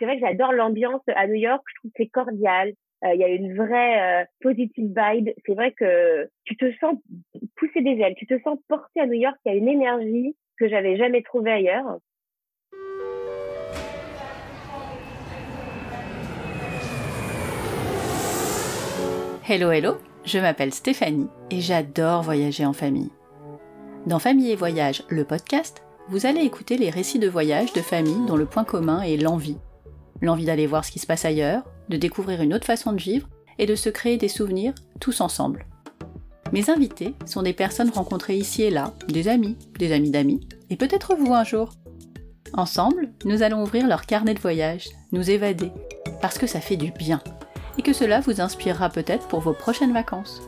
C'est vrai que j'adore l'ambiance à New York. Je trouve que c'est cordial. Il y a une vraie positive vibe. C'est vrai que tu te sens pousser des ailes. Tu te sens porter à New York. Il y a une énergie que j'avais jamais trouvée ailleurs. Hello, hello, je m'appelle Stéphanie et j'adore voyager en famille. Dans Famille et Voyage, le podcast, vous allez écouter les récits de voyage de familles dont le point commun est l'envie. L'envie d'aller voir ce qui se passe ailleurs, de découvrir une autre façon de vivre et de se créer des souvenirs tous ensemble. Mes invités sont des personnes rencontrées ici et là, des amis, des amis d'amis, et peut-être vous un jour. Ensemble, nous allons ouvrir leur carnet de voyage, nous évader, parce que ça fait du bien et que cela vous inspirera peut-être pour vos prochaines vacances.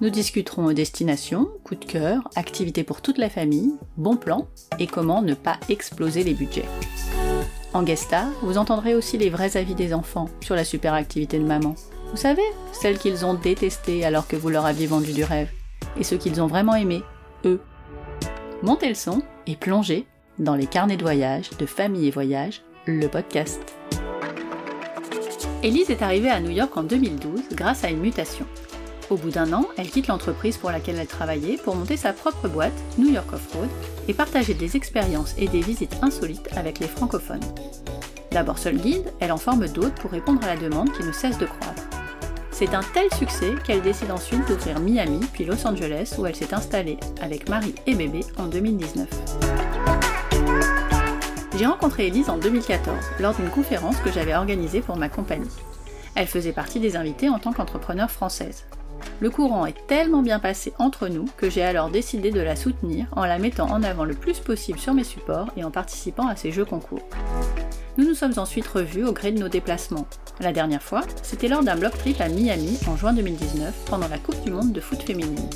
Nous discuterons destinations, coups de cœur, activités pour toute la famille, bons plans et comment ne pas exploser les budgets. En guest vous entendrez aussi les vrais avis des enfants sur la super activité de maman. Vous savez, celles qu'ils ont détestées alors que vous leur aviez vendu du rêve, et ceux qu'ils ont vraiment aimé, eux. Montez le son et plongez dans les carnets de voyage de Famille et Voyage, le podcast. Elise est arrivée à New York en 2012 grâce à une mutation. Au bout d'un an, elle quitte l'entreprise pour laquelle elle travaillait pour monter sa propre boîte, New York Off-Road, et partager des expériences et des visites insolites avec les francophones. D'abord seule guide, elle en forme d'autres pour répondre à la demande qui ne cesse de croître. C'est un tel succès qu'elle décide ensuite d'ouvrir Miami puis Los Angeles où elle s'est installée avec mari et bébé en 2019. J'ai rencontré Elise en 2014 lors d'une conférence que j'avais organisée pour ma compagnie. Elle faisait partie des invités en tant qu'entrepreneur française. Le courant est tellement bien passé entre nous que j'ai alors décidé de la soutenir en la mettant en avant le plus possible sur mes supports et en participant à ses jeux concours. Nous nous sommes ensuite revus au gré de nos déplacements. La dernière fois, c'était lors d'un bloc trip à Miami en juin 2019 pendant la Coupe du Monde de foot féminine.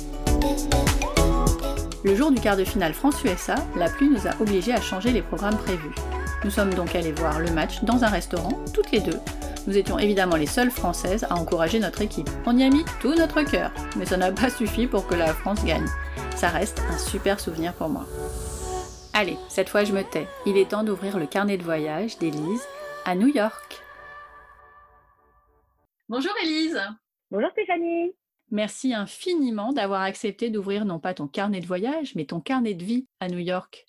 Le jour du quart de finale France-USA, la pluie nous a obligés à changer les programmes prévus. Nous sommes donc allés voir le match dans un restaurant, toutes les deux. Nous étions évidemment les seules Françaises à encourager notre équipe. On y a mis tout notre cœur, mais ça n'a pas suffi pour que la France gagne. Ça reste un super souvenir pour moi. Allez, cette fois je me tais. Il est temps d'ouvrir le carnet de voyage d'Élise à New York. Bonjour Élise. Bonjour Stéphanie. Merci infiniment d'avoir accepté d'ouvrir non pas ton carnet de voyage, mais ton carnet de vie à New York.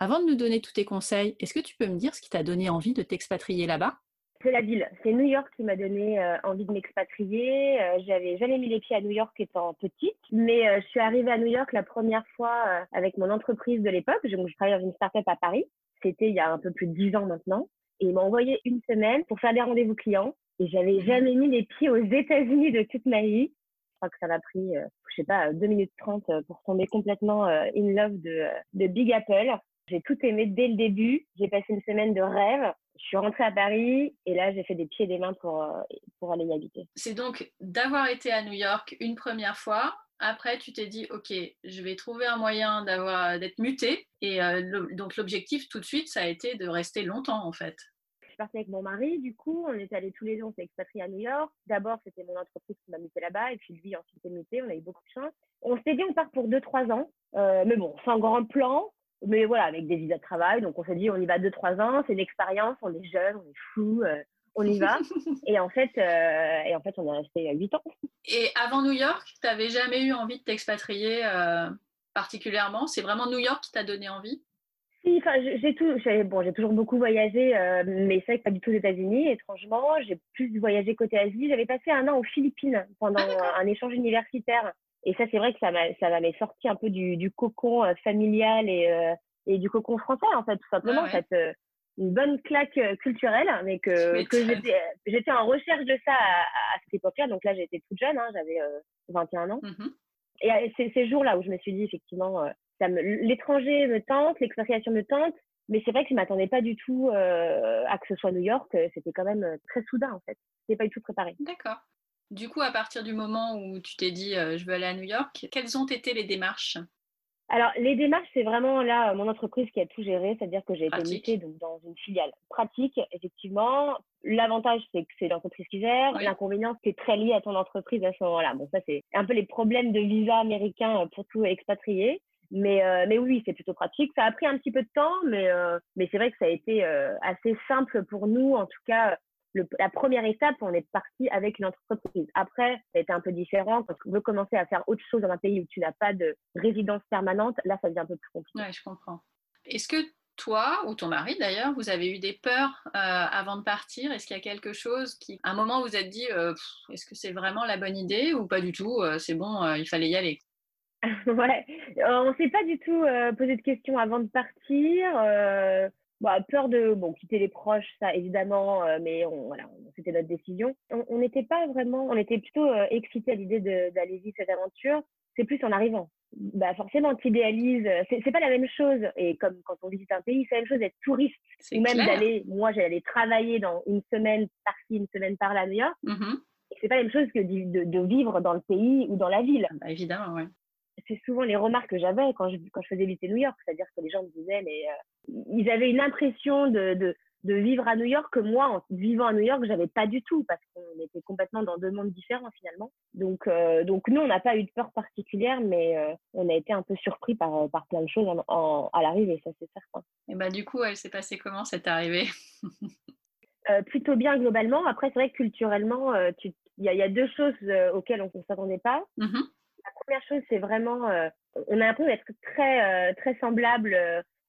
Avant de nous donner tous tes conseils, est-ce que tu peux me dire ce qui t'a donné envie de t'expatrier là-bas? C'est la ville. C'est New York qui m'a donné euh, envie de m'expatrier. Euh, j'avais jamais mis les pieds à New York étant petite, mais euh, je suis arrivée à New York la première fois avec mon entreprise de l'époque. Je, je travaillais dans une start-up à Paris. C'était il y a un peu plus de dix ans maintenant. Et ils m'ont envoyé une semaine pour faire des rendez-vous clients. Et j'avais mmh. jamais mis les pieds aux États-Unis de toute ma vie crois que ça m'a pris, je sais pas, 2 minutes 30 euh, pour tomber complètement in love de, de Big Apple. J'ai tout aimé dès le début. J'ai passé une semaine de rêve. Je suis rentrée à Paris et là, j'ai fait des pieds et des mains pour, pour aller y habiter. C'est donc d'avoir été à New York une première fois. Après, tu t'es dit, OK, je vais trouver un moyen d'avoir, d'être muté. Et donc, l'objectif tout de suite, ça a été de rester longtemps, en fait partie avec mon mari, du coup, on est allés tous les deux, on s'est expatriés à New York. D'abord, c'était mon entreprise qui m'a muté là-bas, et puis lui, ensuite, s'est muté, on a eu beaucoup de chance. On s'est dit, on part pour 2-3 ans, euh, mais bon, c'est un grand plan, mais voilà, avec des visas de travail, donc on s'est dit, on y va 2-3 ans, c'est l'expérience, on est jeune, on est fou, euh, on y va. et, en fait, euh, et en fait, on est resté 8 ans. Et avant New York, tu n'avais jamais eu envie de t'expatrier particulièrement? C'est vraiment New York qui t'a donné envie? Enfin, j'ai tout, bon, j'ai toujours beaucoup voyagé, euh, mais c'est vrai que pas du tout aux États-Unis. Étrangement, j'ai plus voyagé côté Asie. J'avais passé un an aux Philippines pendant ah, un échange universitaire, et ça, c'est vrai que ça m'a, ça m'avait sorti un peu du, du cocon euh, familial et, euh, et du cocon français, en fait, tout simplement. En fait, une bonne claque culturelle, mais que, que j'étais, j'étais en recherche de ça à, cette époque-là. Donc là, j'étais toute jeune, hein, j'avais 21 ans. Mmh et c'est ces jours-là où je me suis dit, effectivement, l'étranger me tente, l'expatriation me tente, mais c'est vrai que je m'attendais pas du tout euh, à que ce soit New York. C'était quand même euh, très soudain en fait. C'était pas du tout préparé. D'accord. Du coup, à partir du moment où tu t'es dit euh, je veux aller à New York, quelles ont été les démarches? Alors, les démarches, c'est vraiment là mon entreprise qui a tout géré, c'est-à-dire que j'ai été mutée donc, dans une filiale pratique, effectivement. L'avantage, c'est que c'est l'entreprise qui gère. L'inconvénient, c'est très lié à ton entreprise à ce moment-là. Bon, ça, c'est un peu les problèmes de visa américain pour tout expatrié. Mais, mais oui, c'est plutôt pratique. Ça a pris un petit peu de temps, mais, mais c'est vrai que ça a été assez simple pour nous. En tout cas, la première étape, on est parti avec une entreprise. Après, ça a été un peu différent. Quand tu veux commencer à faire autre chose dans un pays où tu n'as pas de résidence permanente, là, ça devient un peu plus compliqué. Oui, je comprends. Est-ce que toi ou ton mari d'ailleurs, vous avez eu des peurs euh, avant de partir? Est-ce qu'il y a quelque chose qui, à un moment, vous êtes dit, euh, est-ce que c'est vraiment la bonne idée ou pas du tout euh, C'est bon, il fallait y aller? ouais, on s'est pas du tout posé de questions avant de partir. Bah, peur de bon quitter les proches, ça évidemment, mais on, voilà, c'était notre décision. On n'était pas vraiment, on était plutôt excités à l'idée d'aller vivre cette aventure. C'est plus en arrivant bah forcément, tu idéalises. Euh, c'est pas la même chose. Et comme quand on visite un pays, c'est la même chose d'être touriste. Ou même d'aller, moi, j'allais travailler dans une semaine par-ci, une semaine par-là New York. Mmh c'est pas la même chose que de, de, vivre dans le pays ou dans la ville. Bah, évidemment, oui. C'est souvent les remarques que j'avais quand je, quand je faisais visiter New York. C'est-à-dire que les gens me disaient, mais euh, ils avaient une impression de, de de vivre à New York que moi, en vivant à New York, j'avais pas du tout parce qu'on était complètement dans deux mondes différents finalement. Donc, euh, donc nous, on n'a pas eu de peur particulière, mais euh, on a été un peu surpris par, par plein de choses en, à l'arrivée, ça c'est certain. Et bah du coup, elle s'est passée comment cette arrivée? Plutôt bien globalement. Après, c'est vrai que culturellement, il y, y, a deux choses auxquelles on ne s'attendait pas. Mmh La première chose, c'est vraiment, on a l'impression d'être très, très semblable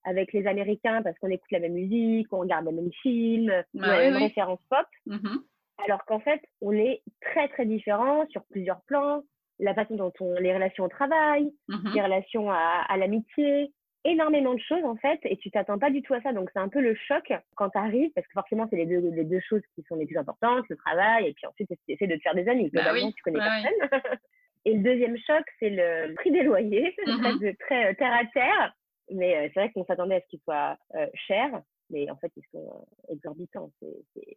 avec les Américains parce qu'on écoute la même musique, on regarde les mêmes films, on a une référence pop. Mmh Alors qu'en fait, on est très très différents sur plusieurs plans. La façon dont on, les relations au travail, mmh les relations à, à l'amitié, énormément de choses en fait, et tu t'attends pas du tout à ça. Donc c'est un peu le choc quand tu arrives, parce que forcément c'est les deux, les deux choses qui sont les plus importantes, le travail, et puis ensuite tu essaies de te faire des amis. Bah oui. tu connais personne. et le deuxième choc, c'est le prix des loyers, mmh de très euh, terre à terre. Mais euh, c'est vrai qu'on s'attendait à ce qu'ils soient euh, chers, mais en fait, ils sont exorbitants. C'est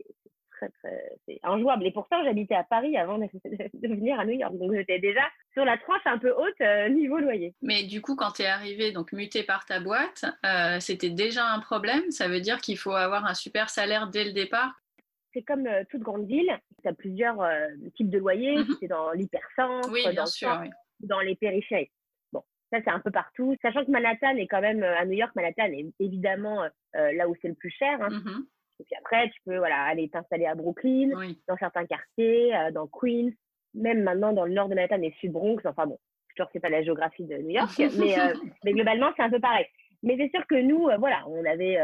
très, très, c'est injouable. Et pourtant, j'habitais à Paris avant de, venir à New York. Donc, j'étais déjà sur la tranche un peu haute niveau loyer. Mais du coup, quand tu es arrivé, donc muté par ta boîte, c'était déjà un problème? Ça veut dire qu'il faut avoir un super salaire dès le départ? C'est comme toute grande ville, tu as plusieurs types de loyers, mmh c'est dans l'hypercentre, dans, dans les périphéries. Ça, c'est un peu partout. Sachant que Manhattan est quand même, euh, à New York, Manhattan est évidemment euh, euh, là où c'est le plus cher. Hein. Mmh Et puis après, tu peux voilà, aller t'installer à Brooklyn, dans certains quartiers, dans Queens, même maintenant dans le nord de Manhattan et sud Bronx. Enfin bon, je ne sais pas la géographie de New York, mais, mais globalement, c'est un peu pareil. Mais c'est sûr que nous, voilà, on avait,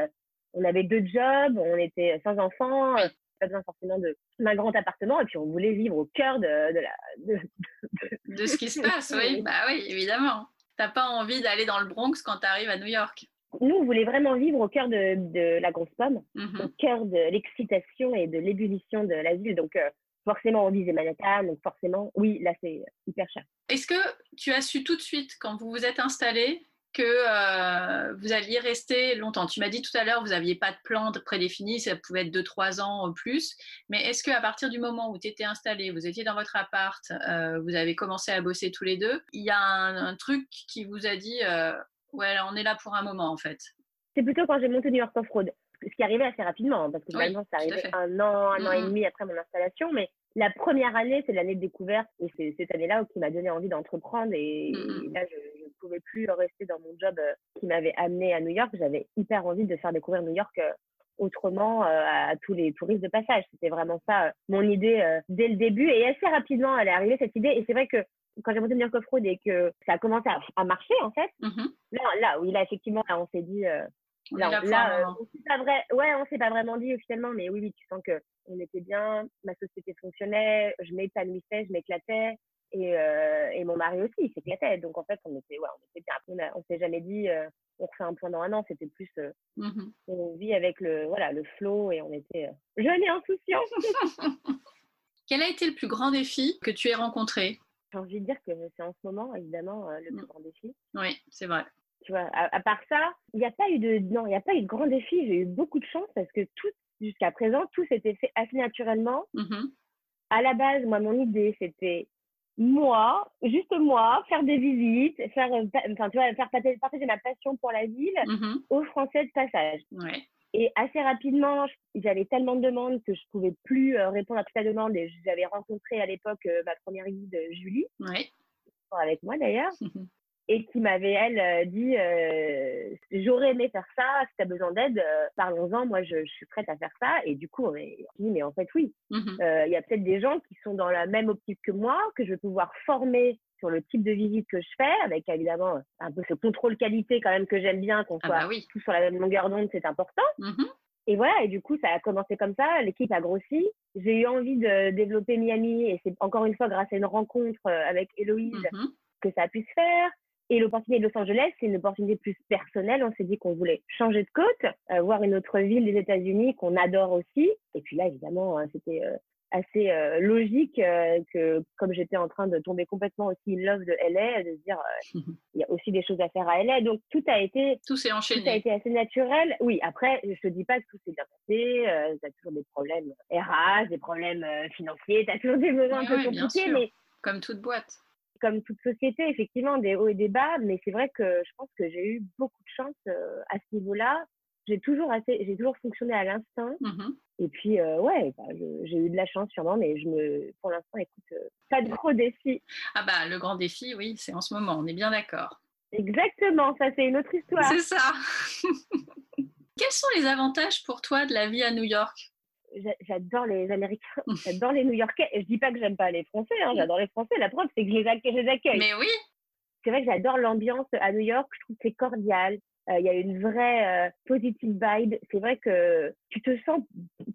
on avait deux jobs, on était sans enfants, pas besoin forcément d'un grand appartement, et puis on voulait vivre au cœur de, de la de, de, ce qui se passe, oui, bah oui, évidemment. T'as pas envie d'aller dans le Bronx quand tu arrives à New York Nous, on voulait vraiment vivre au cœur de, la grosse pomme, mhm. au cœur de l'excitation et de l'ébullition de la ville. Donc, euh, forcément, on visait Manhattan. Donc, forcément, oui, là, c'est hyper cher. Est-ce que tu as su tout de suite, quand vous vous êtes installé, que euh, vous alliez rester longtemps. Tu m'as dit tout à l'heure, vous n'aviez pas de plan prédéfini, ça pouvait être 2-3 ans ou plus. Mais est-ce qu'à partir du moment où tu étais installé, vous étiez dans votre appart, euh, vous avez commencé à bosser tous les deux, il y a un, truc qui vous a dit, euh, ouais, on est là pour un moment en fait C'est plutôt quand j'ai monté New York Off-Road. Ce qui arrivait assez rapidement, hein, parce que finalement, ça arrivait un an, un an et demi après mon installation. Mais la première année, c'est l'année de découverte. Et c'est cette année-là qui m'a donné envie d'entreprendre. Et, mmh là, je ne pouvais plus rester dans mon job euh, qui m'avait amené à New York. J'avais hyper envie de faire découvrir New York euh, autrement euh, à tous les touristes de passage. C'était vraiment ça mon idée dès le début. Et assez rapidement, elle est arrivée, cette idée. Et c'est vrai que quand j'ai monté New York Off-Road et que ça a commencé à, marcher, en fait, mmh là, là, oui, là, effectivement, on s'est dit, là, là on s'est pas vrai, ouais, on s'est pas vraiment dit officiellement, mais oui, oui, tu sens que on était bien, ma société fonctionnait, je m'épanouissais, je m'éclatais, et, euh, et mon mari aussi, il s'éclatait. Donc en fait, on était, ouais, on était bien. On, s'est jamais dit, euh, on refait un point dans un an. C'était plus, euh, mmh on vit avec le, voilà, le flow, et on était jeunes et insouciants. Quel a été le plus grand défi que tu aies rencontré? J'ai envie de dire que c'est en ce moment, évidemment, le plus mmh. grand défi. Oui, c'est vrai tu vois. À, part ça, il n'y a pas eu de, non, il n'y a pas eu de grand défi. J'ai eu beaucoup de chance parce que tout, jusqu'à présent, tout s'était fait assez naturellement. Mmh à la base, moi, mon idée, c'était moi, juste moi, faire des visites, faire, enfin, tu vois, faire partager ma passion pour la ville mmh aux Français de passage. Ouais. Et assez rapidement, j'avais tellement de demandes que je pouvais plus euh, répondre à toute la demande. Et j'avais rencontré à l'époque euh, ma première guide, Julie, ouais. avec moi d'ailleurs. et qui m'avait, elle, euh, dit euh, J'aurais aimé faire ça, si tu as besoin d'aide, euh, parlons-en, moi je, je, suis prête à faire ça. Et du coup, on dit Mais en fait, oui, mmh il y a peut-être des gens qui sont dans la même optique que moi, que je vais pouvoir former sur le type de visite que je fais, avec évidemment un peu ce contrôle qualité quand même que j'aime bien, qu'on ah soit bah oui. tous sur la même longueur d'onde, c'est important. Mmh et voilà, et du coup, ça a commencé comme ça, l'équipe a grossi. J'ai eu envie de développer Miami, et c'est encore une fois grâce à une rencontre avec Héloïse mmh que ça a pu se faire. Et l'opportunité de Los Angeles, c'est une opportunité plus personnelle. On s'est dit qu'on voulait changer de côte, euh, voir une autre ville des États-Unis qu'on adore aussi. Et puis là, évidemment, hein, c'était euh, assez euh, logique que, comme j'étais en train de tomber complètement aussi in love de LA, de se dire, il y a aussi des choses à faire à LA. Donc tout a été, tout s'est enchaîné. Tout a été assez naturel. Oui, après, je te dis pas que tout s'est bien passé. tu as toujours des problèmes RH, des problèmes financiers. Tu as toujours des moments un peu compliqués, mais comme toute boîte comme toute société, effectivement, des hauts et des bas, mais c'est vrai que je pense que j'ai eu beaucoup de chance euh, à ce niveau-là. J'ai toujours assez, j'ai toujours fonctionné à l'instinct. Mmh et puis, euh, ouais, bah, j'ai eu de la chance sûrement, mais je me, pour l'instant, écoute, euh, pas de gros défis. Ah bah, le grand défi, oui, c'est en ce moment, on est bien d'accord. Exactement, ça c'est une autre histoire. C'est ça. Quels sont les avantages pour toi de la vie à New York? J'adore les Américains, j'adore les New-Yorkais. Et je dis pas que j'aime pas les Français, hein, j'adore les Français. La preuve, c'est que je les, accueille, Mais oui. C'est vrai que j'adore l'ambiance à New York. Je trouve que c'est cordial. Euh, il y a une vraie euh, positive vibe. C'est vrai que tu te sens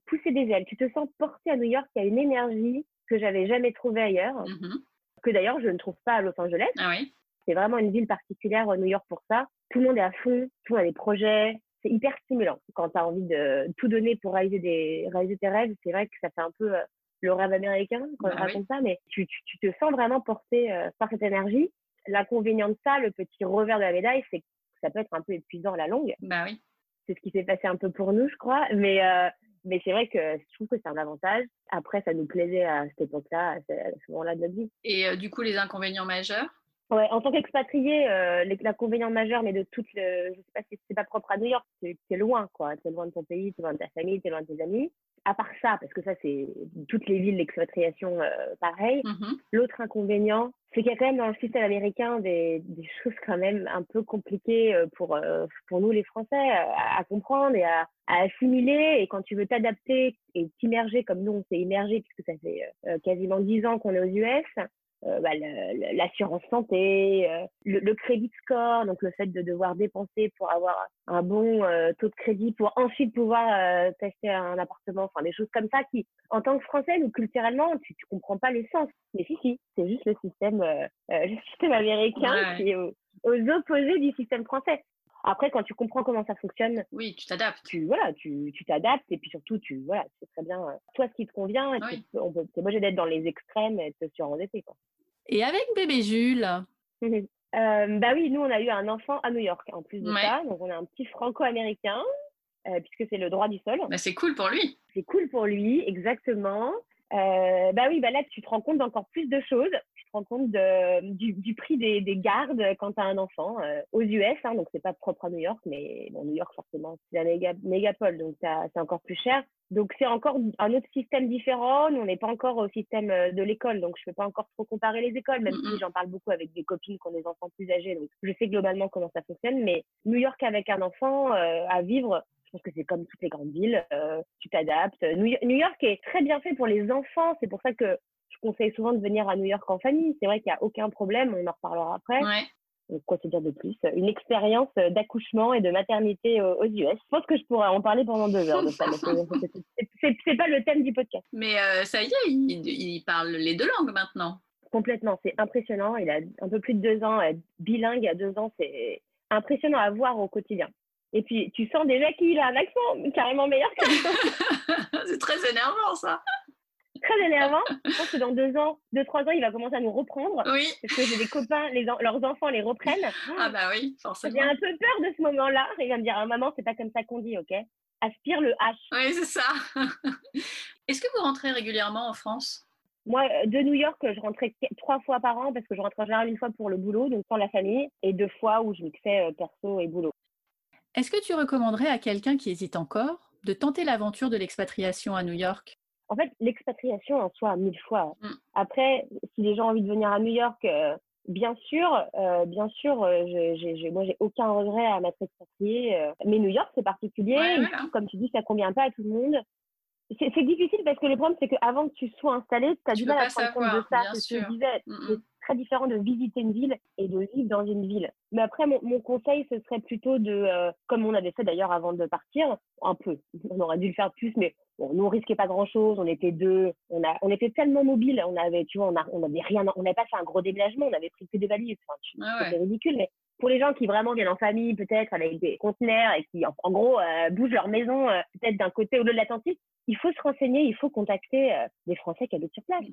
pousser des ailes, tu te sens porter à New York. Il y a une énergie que j'avais jamais trouvée ailleurs, mmh que d'ailleurs je ne trouve pas à Los Angeles. Ah oui. C'est vraiment une ville particulière, New York, pour ça. Tout le monde est à fond, tout le monde a des projets, c'est hyper stimulant. Quand tu as envie de tout donner pour réaliser, des, réaliser tes rêves, c'est vrai que ça fait un peu euh, le rêve américain quand on bah raconte ça, mais tu, tu, te sens vraiment porté euh, par cette énergie. L'inconvénient de ça, le petit revers de la médaille, c'est que ça peut être un peu épuisant à la longue. Bah oui. C'est ce qui s'est passé un peu pour nous, je crois. Mais, euh, mais c'est vrai que je trouve que c'est un avantage. Après, ça nous plaisait à cette époque-là, à ce moment-là de notre vie. Et du coup, les inconvénients majeurs? Ouais, en tant qu'expatrié, euh, l'inconvénient majeur, mais de toute le, je sais pas si c'est pas propre à New York, c'est loin, quoi. T'es loin de ton pays, t'es loin de ta famille, t'es loin de tes amis. À part ça, parce que ça, c'est toutes les villes d'expatriation, euh, pareil. Mm-hmm. L'autre inconvénient, c'est qu'il y a quand même dans le système américain des, des choses quand même un peu compliquées euh, pour, euh, pour nous, les Français, à, à comprendre et à, à, assimiler. Et quand tu veux t'adapter et t'immerger comme nous, on s'est immergé, puisque ça fait quasiment dix ans qu'on est aux US, euh, bah, l'assurance santé, euh, le, le, crédit score, donc le fait de devoir dépenser pour avoir un bon euh, taux de crédit pour ensuite pouvoir tester un appartement, enfin des choses comme ça qui, en tant que Français, nous culturellement, tu, tu comprends pas l'essence. Mais si si, c'est juste le système, le système américain qui est aux, opposés du système français. Après, quand tu comprends comment ça fonctionne, oui, tu t'adaptes. Tu voilà, tu tu t'adaptes et puis surtout tu voilà, c'est très bien toi ce qui te convient. Oui. Tu, on peut, c'est moche d'être dans les extrêmes et de se surendetter quoi. Et avec bébé Jules? Euh, Bah oui, nous on a eu un enfant à New York en plus de ça, donc on a un petit franco-américain euh, puisque c'est le droit du sol. Bah, c'est cool pour lui. C'est cool pour lui, exactement. Euh, bah oui, bah là tu te rends compte d'encore plus de choses. Compte de, du, du prix des, des, gardes quand tu as un enfant euh, aux US, hein, donc c'est pas propre à New York, mais bon, New York forcément c'est la méga, mégapole, donc c'est encore plus cher. Donc c'est encore un autre système différent. Nous, on n'est pas encore au système euh, de l'école, donc je ne peux pas encore trop comparer les écoles, même si j'en parle beaucoup avec des copines qui ont des enfants plus âgés. Donc je sais globalement comment ça fonctionne. Mais New York avec un enfant euh, à vivre, je pense que c'est comme toutes les grandes villes. Euh, tu t'adaptes. New, York est très bien fait pour les enfants. C'est pour ça que conseille souvent de venir à New York en famille. C'est vrai qu'il n'y a aucun problème. On en reparlera après. Ouais quoi se dire de plus? Une expérience d'accouchement et de maternité aux US. Je pense que je pourrais en parler pendant deux heures de ça, c'est pas le thème du podcast. Mais euh, ça y est, il, parle les deux langues maintenant. Complètement, c'est impressionnant. Il a un peu plus de deux ans, bilingue à deux ans, c'est impressionnant à voir au quotidien. Et puis, tu sens déjà qu'il a un accent carrément meilleur que C'est très énervant, ça très énervant. Je pense que dans deux ans, deux, trois ans, il va commencer à nous reprendre. Oui. Parce que j'ai des copains, les leurs enfants les reprennent. Ah bah oui, forcément. J'ai un peu peur de ce moment-là. Il va me dire, ah, maman, c'est pas comme ça qu'on dit, ok Aspire le H. Oui, c'est ça. Est-ce que vous rentrez régulièrement en France? Moi, de New York, je rentrais trois fois par an parce que je rentrais en général une fois pour le boulot, donc sans la famille, et deux fois où je mixais euh, perso et boulot. Est-ce que tu recommanderais à quelqu'un qui hésite encore de tenter l'aventure de l'expatriation à New York? En fait, l'expatriation en soi, mille fois. Mm. Après, si les gens ont envie de venir à New York, euh, Bien sûr, euh, bien sûr, euh, j'ai, moi j'ai aucun regret à m'être expatriée. Euh, mais New York c'est particulier, comme tu dis, ça convient pas à tout le monde. C'est, difficile parce que le problème c'est qu'avant que tu sois installé, tu as du mal à prendre compte de ça. C'est ce que disais. Mm, mm très différent de visiter une ville et de vivre dans une ville. Mais après, mon, conseil, ce serait plutôt de, euh, comme on avait fait d'ailleurs avant de partir, un peu. On aurait dû le faire plus, mais bon, nous on risquait pas grand chose. On était deux, on a, on était tellement mobile. On avait, tu vois, on, a, on avait rien, on n'avait pas fait un gros déménagement. On avait pris que des valises. Enfin, ah C'était ridicule, mais pour les gens qui vraiment viennent en famille, peut-être avec des conteneurs et qui, en, gros, euh, bougent leur maison, euh, peut-être d'un côté ou de l'Atlantique, il faut se renseigner, il faut contacter des Français qui habitent sur place.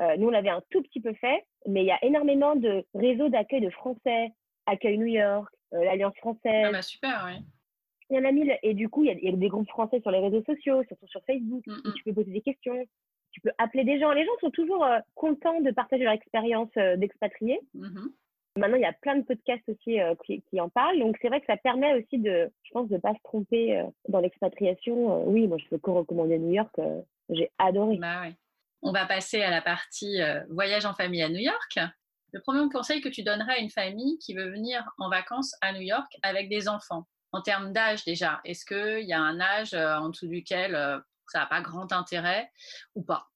Euh, nous, on l'avait un tout petit peu fait, mais il y a énormément de réseaux d'accueil de Français, Accueil New York, euh, l'Alliance française. Ah bah super, oui. Il y en a mille. Et du coup, il y, a, des groupes français sur les réseaux sociaux, surtout sur Facebook, mm, où mm. tu peux poser des questions, tu peux appeler des gens. Les gens sont toujours euh, contents de partager leur expérience d'expatriés. Mm-hmm. Maintenant, il y a plein de podcasts aussi qui, en parlent. Donc, c'est vrai que ça permet aussi de, je pense, de ne pas se tromper dans l'expatriation. oui, moi, je peux co-recommander New York. J'ai adoré. Bah, ouais. On va passer à la partie euh, voyage en famille à New York. Le premier conseil que tu donnerais à une famille qui veut venir en vacances à New York avec des enfants, en termes d'âge déjà, est-ce qu'il y a un âge euh, en dessous duquel euh, ça n'a pas grand intérêt ou pas?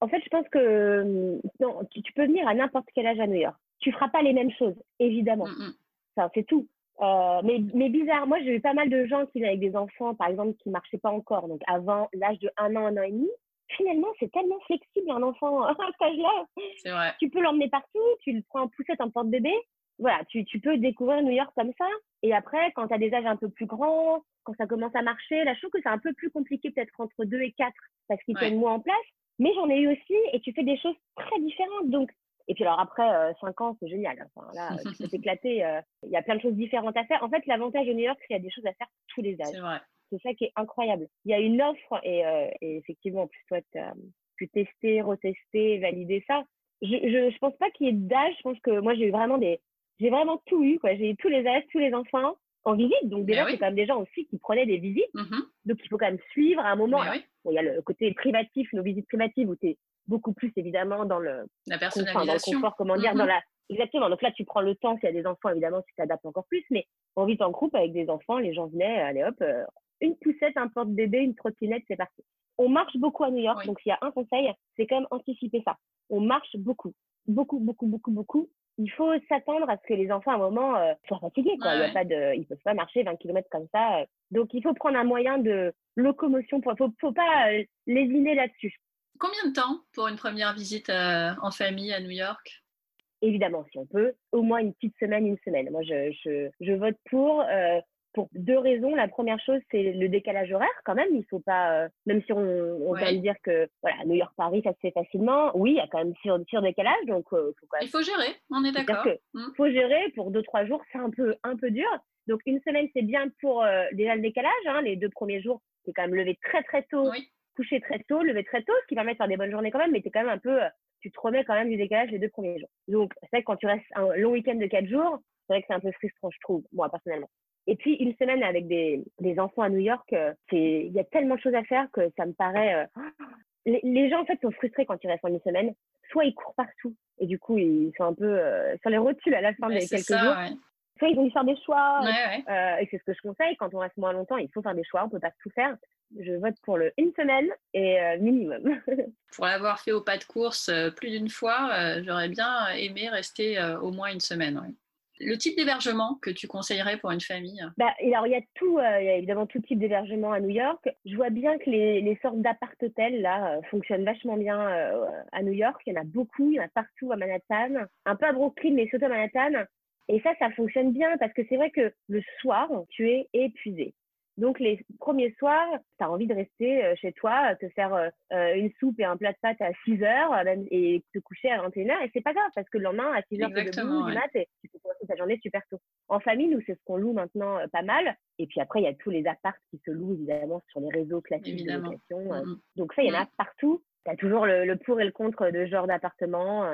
En fait, je pense que non, tu, peux venir à n'importe quel âge à New York. Tu feras pas les mêmes choses, évidemment. Mm, mm. Ça, c'est tout. mais, mais bizarre, moi j'ai eu pas mal de gens qui venaient avec des enfants, par exemple, qui marchaient pas encore, donc avant l'âge de un an, un an et demi, finalement, c'est tellement flexible un enfant à cet âge-là. C'est vrai. Tu peux l'emmener partout, tu le prends en poussette en porte-bébé. Voilà, tu, tu, peux découvrir New York comme ça. Et après, quand tu as des âges un peu plus grands, quand ça commence à marcher, là, je trouve que c'est un peu plus compliqué peut-être entre 2 et 4 parce qu'ils tiennent moins en place. Mais j'en ai eu aussi et tu fais des choses très différentes. Donc, et puis alors après, 5 euh, ans, c'est génial. Enfin, là, tu peux t'éclater. Euh, il y a plein de choses différentes à faire. En fait, l'avantage de New York, c'est qu'il y a des choses à faire tous les âges. C'est vrai. C'est ça qui est incroyable. Il y a une offre et, euh, et effectivement, en plus, toi, tu as pu tester, retester, valider ça. Je, je, je pense pas qu'il y ait d'âge. Je pense que moi, j'ai eu vraiment des, j'ai vraiment tout eu, quoi. J'ai eu tous les âges, tous les enfants en visite. Donc, déjà, ben c'est quand même des gens aussi qui prenaient des visites. Mmh Donc, il faut quand même suivre à un moment. Il y a le côté privatif, nos visites privatives où tu es beaucoup plus évidemment dans le, la personnalisation. dans le confort, comment dire, dans mmh la, Exactement. Donc là, tu prends le temps. S'il y a des enfants, évidemment, tu t'adaptes encore plus. Mais en vit en groupe avec des enfants, les gens venaient, allez hop, euh, une poussette, un porte-bébé, une trottinette, c'est parti. On marche beaucoup à New York, donc s'il y a un conseil, c'est quand même anticiper ça. On marche beaucoup, beaucoup, beaucoup, beaucoup, beaucoup. Il faut s'attendre à ce que les enfants, à un moment, euh, soient fatigués. Quoi. Il y a pas de, ils peuvent pas marcher 20 km comme ça. Donc, il faut prendre un moyen de locomotion. Il faut, faut pas euh, lésiner là-dessus. Combien de temps pour une première visite euh, en famille à New York? Évidemment, si on peut, au moins une petite semaine, une semaine. Moi, je, je, je vote pour pour deux raisons. La première chose, c'est le décalage horaire quand même. Il faut pas, euh, même si on, on va dire que voilà, New York Paris, ça se fait facilement. Oui, il y a quand même sur, sur décalage, donc euh, faut quand même... il faut gérer. On est d'accord. Il mmh. faut gérer pour deux trois jours, c'est un peu un peu dur. Donc une semaine, c'est bien pour euh, déjà le décalage. Hein, les deux premiers jours, c'est quand même lever très très tôt, coucher très tôt, lever très tôt, ce qui permet de faire des bonnes journées quand même. Mais es quand même un peu, tu te remets quand même du décalage les deux premiers jours. Donc c'est vrai que quand tu restes un long week-end de quatre jours, c'est vrai que c'est un peu frustrant, je trouve, moi personnellement. Et puis une semaine avec des, des enfants à New York, euh, c'est il y a tellement de choses à faire que ça me paraît. Euh, les, gens en fait sont frustrés quand ils restent en une semaine. Soit ils courent partout et du coup ils sont un peu euh, sur les rotules à la fin des quelques jours. Ils ont dû faire des choix. et c'est ce que je conseille quand on reste moins longtemps, il faut faire des choix. On peut pas tout faire. Je vote pour le une semaine et minimum. pour l'avoir fait au pas de course plus d'une fois, j'aurais bien aimé rester au moins une semaine. Le type d'hébergement que tu conseillerais pour une famille? Bah, alors, il y a tout, euh, il y a évidemment tout type d'hébergement à New York. Je vois bien que les, les sortes d'appart-hôtels là euh, fonctionnent vachement bien euh, à New York. Il y en a beaucoup, il y en a partout à Manhattan, un peu à Brooklyn, mais surtout à Manhattan. Et ça, ça fonctionne bien parce que c'est vrai que le soir, tu es épuisé. Donc, les premiers soirs, tu as envie de rester euh, chez toi, te faire euh, euh, une soupe et un plat de pâtes à 6 heures et te coucher à 21h. Et c'est pas grave parce que le lendemain, à 6 heures, tu debout du mat et tu peux commencer ta journée super tôt. En famille, nous, c'est ce qu'on loue maintenant pas mal. Et puis après, il y a tous les apparts qui se louent évidemment sur les réseaux classiques de location. Mm, mm. Donc, ça, il y en a mm. partout. Tu as toujours le, pour et le contre de ce genre d'appartement.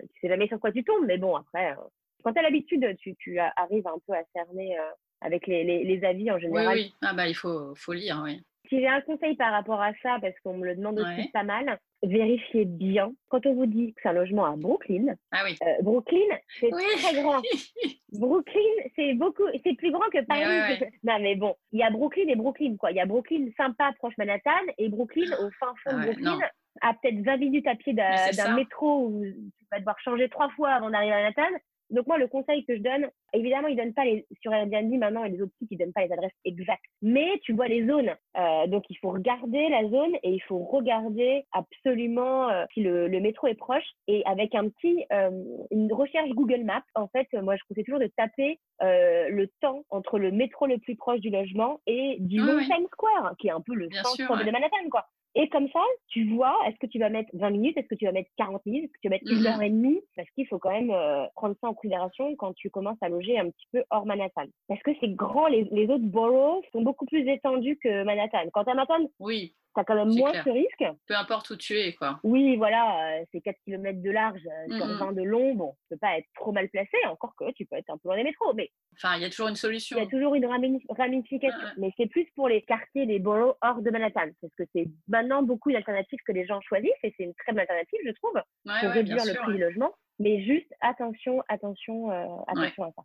tu sais jamais sur quoi tu tombes, mais bon, après, quand tu as l'habitude, tu, tu, arrives un peu à cerner avec les, les, avis en général. Oui, oui. Ah bah, il faut, faut lire, oui. Si j'ai un conseil par rapport à ça, parce qu'on me le demande aussi pas mal, vérifiez bien. Quand on vous dit que c'est un logement à Brooklyn, ah oui. Euh, Brooklyn, c'est très grand. Brooklyn, c'est beaucoup, c'est plus grand que Paris. non, mais bon, il y a Brooklyn et Brooklyn, quoi. Il y a Brooklyn sympa, proche Manhattan, et Brooklyn, au fin fond de Brooklyn, à peut-être 20 minutes à pied d'un métro où tu vas devoir changer trois fois avant d'arriver à Manhattan. Donc moi, le conseil que je donne, évidemment, ils donnent pas les sur Airbnb maintenant et les autres sites, ils donnent pas les adresses exactes. Mais tu vois les zones. Euh, donc il faut regarder la zone et il faut regarder absolument euh, si le, le, métro est proche. Et avec un petit euh, une recherche Google Maps, en fait, moi je conseille toujours de taper euh, le temps entre le métro le plus proche du logement et du Times Square, qui est un peu le centre de Manhattan, quoi. Et comme ça, tu vois, est-ce que tu vas mettre 20 minutes, est-ce que tu vas mettre 40 minutes, est-ce que tu vas mettre une heure et demie? Parce qu'il faut quand même euh, prendre ça en considération quand tu commences à loger un petit peu hors Manhattan. Parce que c'est grand, les, les, autres boroughs sont beaucoup plus étendus que Manhattan. Quand à Manhattan, oui tu as quand même moins ce risque. Peu importe où tu es, quoi. Oui, voilà, euh, c'est 4 km de large euh, sur 20 de long. Bon, tu peux pas être trop mal placé, encore que tu peux être un peu loin des métros. Mais enfin, il y a toujours une solution. Il y a toujours une ramification. Mais c'est plus pour les quartiers, les boroughs hors de Manhattan. Parce que c'est maintenant beaucoup d'alternatives que les gens choisissent et c'est une très bonne alternative, je trouve, pour réduire le prix du logement. Mais juste attention, attention, euh, attention à ça.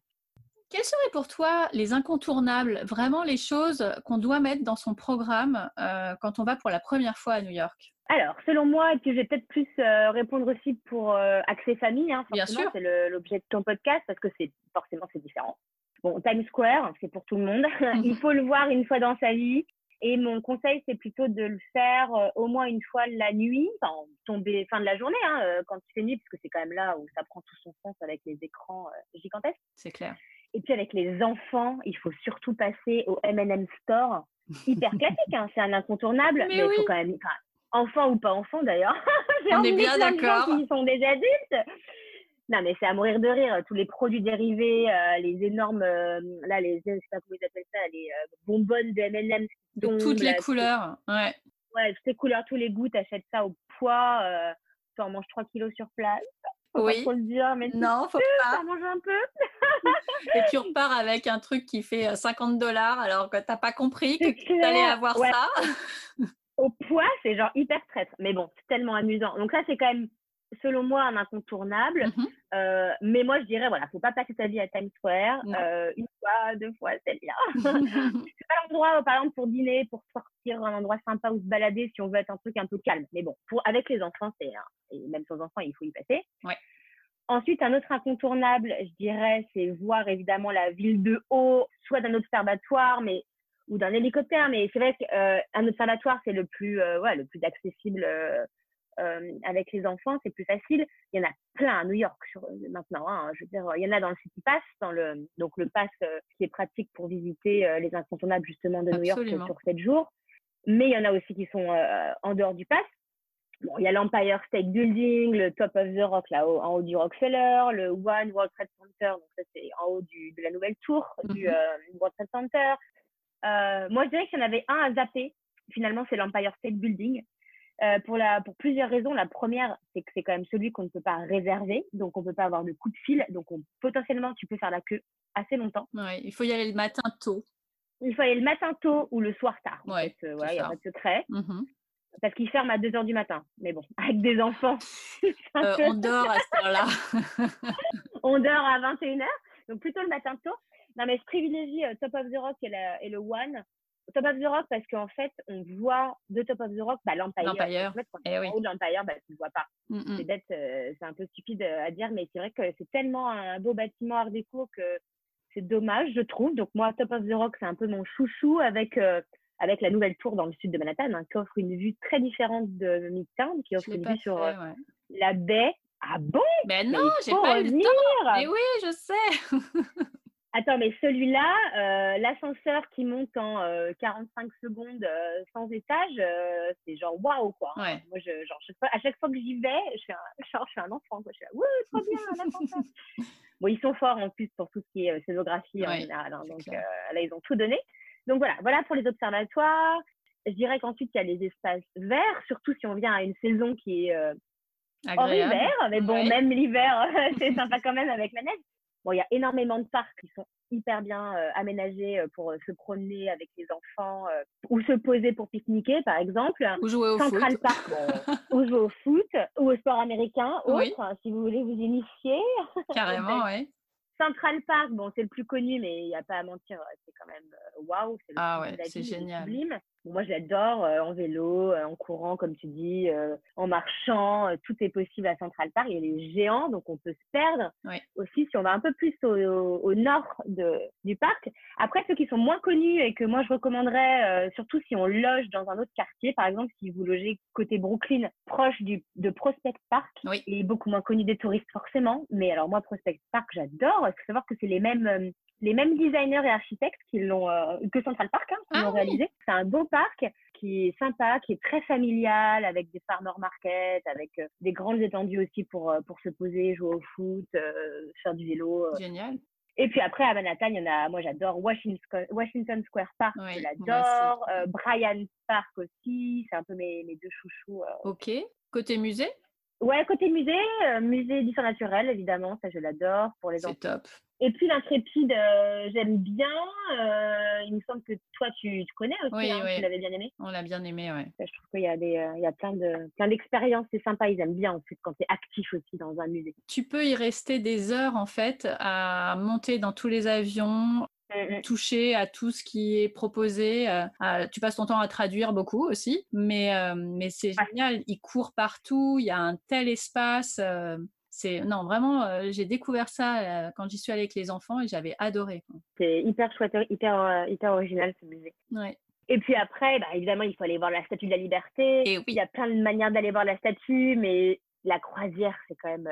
Quels seraient pour toi les incontournables, vraiment les choses qu'on doit mettre dans son programme euh, quand on va pour la première fois à New York? Alors, selon moi, et puis je vais peut-être plus euh, répondre aussi pour euh, accès famille, hein, sûr. c'est l'objet de ton podcast parce que c'est forcément c'est différent. Bon, Times Square, c'est pour tout le monde. Il faut le voir une fois dans sa vie. Et mon conseil, c'est plutôt de le faire au moins une fois la nuit, enfin, tomber fin de la journée, hein, quand il fait nuit, parce que c'est quand même là où ça prend tout son sens avec les écrans gigantesques. C'est clair. Et puis avec les enfants, il faut surtout passer au M&M Store. Hyper classique, hein, c'est un incontournable, mais, il faut quand même, enfin, enfant ou pas enfant d'ailleurs. On est bien d'accord. Ils sont des adultes. Non, mais c'est à mourir de rire. Tous les produits dérivés, euh, les énormes, euh, là, les, je sais pas comment ils appellent ça, les euh, bonbonnes de M&M. De toutes les couleurs, ouais. Ouais, toutes les couleurs, tous les goûts, t'achètes ça au poids, tu en manges 3 kilos sur place. Faut oui. Pas le dire, mais non, faut pas. Ça mange un peu. et tu repars avec un truc qui fait 50 dollars alors que t'as pas compris que tu allais avoir ça. Au poids, c'est genre hyper traître. Mais bon, c'est tellement amusant. Donc ça, c'est quand même, selon moi, un incontournable. Mm-hmm. euh, mais moi, je dirais, voilà, faut pas passer ta vie à Times Square. Euh, une fois, deux fois, c'est bien. c'est pas l'endroit, par exemple, pour dîner, pour sortir, un endroit sympa où se balader si on veut être un truc un peu calme. Mais bon, pour, avec les enfants, c'est, et même sans enfants, il faut y passer. Ouais. Ensuite, un autre incontournable, je dirais, c'est voir évidemment la ville de haut, soit d'un observatoire, mais ou d'un hélicoptère. Mais c'est vrai qu'un euh, observatoire, c'est le plus, euh, ouais, le plus accessible euh, euh, avec les enfants, c'est plus facile. Il y en a plein à New York sur, maintenant. Hein, je veux dire, il y en a dans le City Pass, dans le donc le pass qui est pratique pour visiter les incontournables justement de New York sur 7 jours. Mais il y en a aussi qui sont en dehors du pass. Bon, il y a l'Empire State Building, le Top of the Rock, là haut en haut du Rockefeller, le One World Trade Center, donc ça c'est en haut du, de la nouvelle tour du mhm. euh, World Trade Center. Euh, moi, je dirais qu'il y en avait un à zapper. Finalement, c'est l'Empire State Building. Euh, pour, la, pour plusieurs raisons. La première, c'est que c'est quand même celui qu'on ne peut pas réserver, donc on ne peut pas avoir de coup de fil, donc on, potentiellement tu peux faire la queue assez longtemps. Ouais, il faut y aller le matin tôt. Il faut aller le matin tôt ou le soir tard. Ouais, il n'y a pas de secret. Mhm parce qu'ils ferment à 2 heures du matin. Mais bon, avec des enfants. Euh, on dort à ce heure-là. on dort à 21 heures. Donc plutôt le matin tôt. Non, mais je privilégie euh, Top of the Rock et, et, le One. Top of the Rock parce qu'en fait, on voit de Top of the Rock bah, l'Empire. L'Empire. Eh oui. de l'Empire, bah, tu ne le vois pas. Mm, mm. C'est bête, euh, c'est un peu stupide à dire, mais c'est vrai que c'est tellement un beau bâtiment art déco que c'est dommage, je trouve. Donc moi, Top of the Rock, c'est un peu mon chouchou avec avec la nouvelle tour dans le sud de Manhattan, hein, qui offre une vue très différente de Midtown, qui offre une vue sur euh, la baie. Ah bon? Mais non, j'ai pas eu le temps. Mais oui, je sais. Attends, mais celui-là, euh, l'ascenseur qui monte en 45 euh, secondes sans étage, c'est genre waouh quoi. Moi, je, genre, à chaque fois que j'y vais, je suis un, genre, je suis un enfant. Quoi. Je suis là, trop bien, bon, ils sont forts en plus pour tout ce qui est scénographie en général. Hein, donc là, ils ont tout donné. Donc voilà, voilà pour les observatoires. Je dirais qu'ensuite, il y a les espaces verts, surtout si on vient à une saison qui est euh, hors hiver. Mais bon, même l'hiver, c'est sympa quand même avec la neige. Bon, il y a énormément de parcs qui sont hyper bien aménagés pour se promener avec les enfants ou se poser pour pique-niquer, par exemple. Ou jouer au Central foot. Park, ou jouer au foot, ou au sport américain, autre, hein, si vous voulez vous initier. Carrément, oui. Central Park, bon, c'est le plus connu, mais il n'y a pas à mentir, c'est quand même waouh. c'est le Ah plus ouais, c'est génial. sublime. Bon, moi, j'adore euh, en vélo, euh, en courant, comme tu dis, euh, en marchant, euh, tout est possible à Central Park. Il y a les géants, donc on peut se perdre Oui. aussi si on va un peu plus au, au- au nord de, du parc. Après, ceux qui sont moins connus et que moi je recommanderais, euh, surtout si on loge dans un autre quartier, par exemple, si vous logez côté Brooklyn, proche du, de Prospect Park, Oui. il est beaucoup moins connu des touristes forcément. Mais alors moi, Prospect Park, j'adore. Il faut savoir que c'est les mêmes, euh, les mêmes designers et architectes qui l'ont, euh, que Central Park, hein, qui Ah l'ont oui. réalisé. C'est un beau parc qui est sympa, qui est très familial, avec des farmer markets, avec euh, des grandes étendues aussi pour, euh, pour se poser, jouer au foot, faire du vélo. Génial. Et puis après, à Manhattan, il y en a, moi j'adore Washington, Washington Square Park, je l'adore. Euh, Bryant Park aussi, c'est un peu mes, mes deux chouchous. euh. Ok. Côté musée, Ouais, côté musée, euh, musée d'histoire naturelle, évidemment, ça je l'adore pour les enfants. c'est top. Et puis l'intrépide, euh, j'aime bien. Euh, il me semble que toi tu, tu connais aussi, Oui, hein, oui. tu l'avais bien aimé. On l'a bien aimé, ouais. Je trouve qu'il y a des, euh, il y a plein de, plein d'expériences, c'est sympa. Ils aiment bien en fait quand tu es actif aussi dans un musée. Tu peux y rester des heures en fait à monter dans tous les avions, Mm, mm. toucher à tout ce qui est proposé. euh, à- tu passes ton temps à traduire beaucoup aussi, mais, euh, mais c'est Ouais. génial. Il court partout, il y a un tel espace. euh, c'est non vraiment, euh, j'ai découvert ça euh, quand j'y suis allée avec les enfants et j'avais adoré. C'est hyper chouette, hyper, euh, hyper original ce musée. Ouais. Et puis après, bah, évidemment, il faut aller voir la Statue de la Liberté. Et oui. Il y a plein de manières d'aller voir la statue, mais la croisière, c'est quand même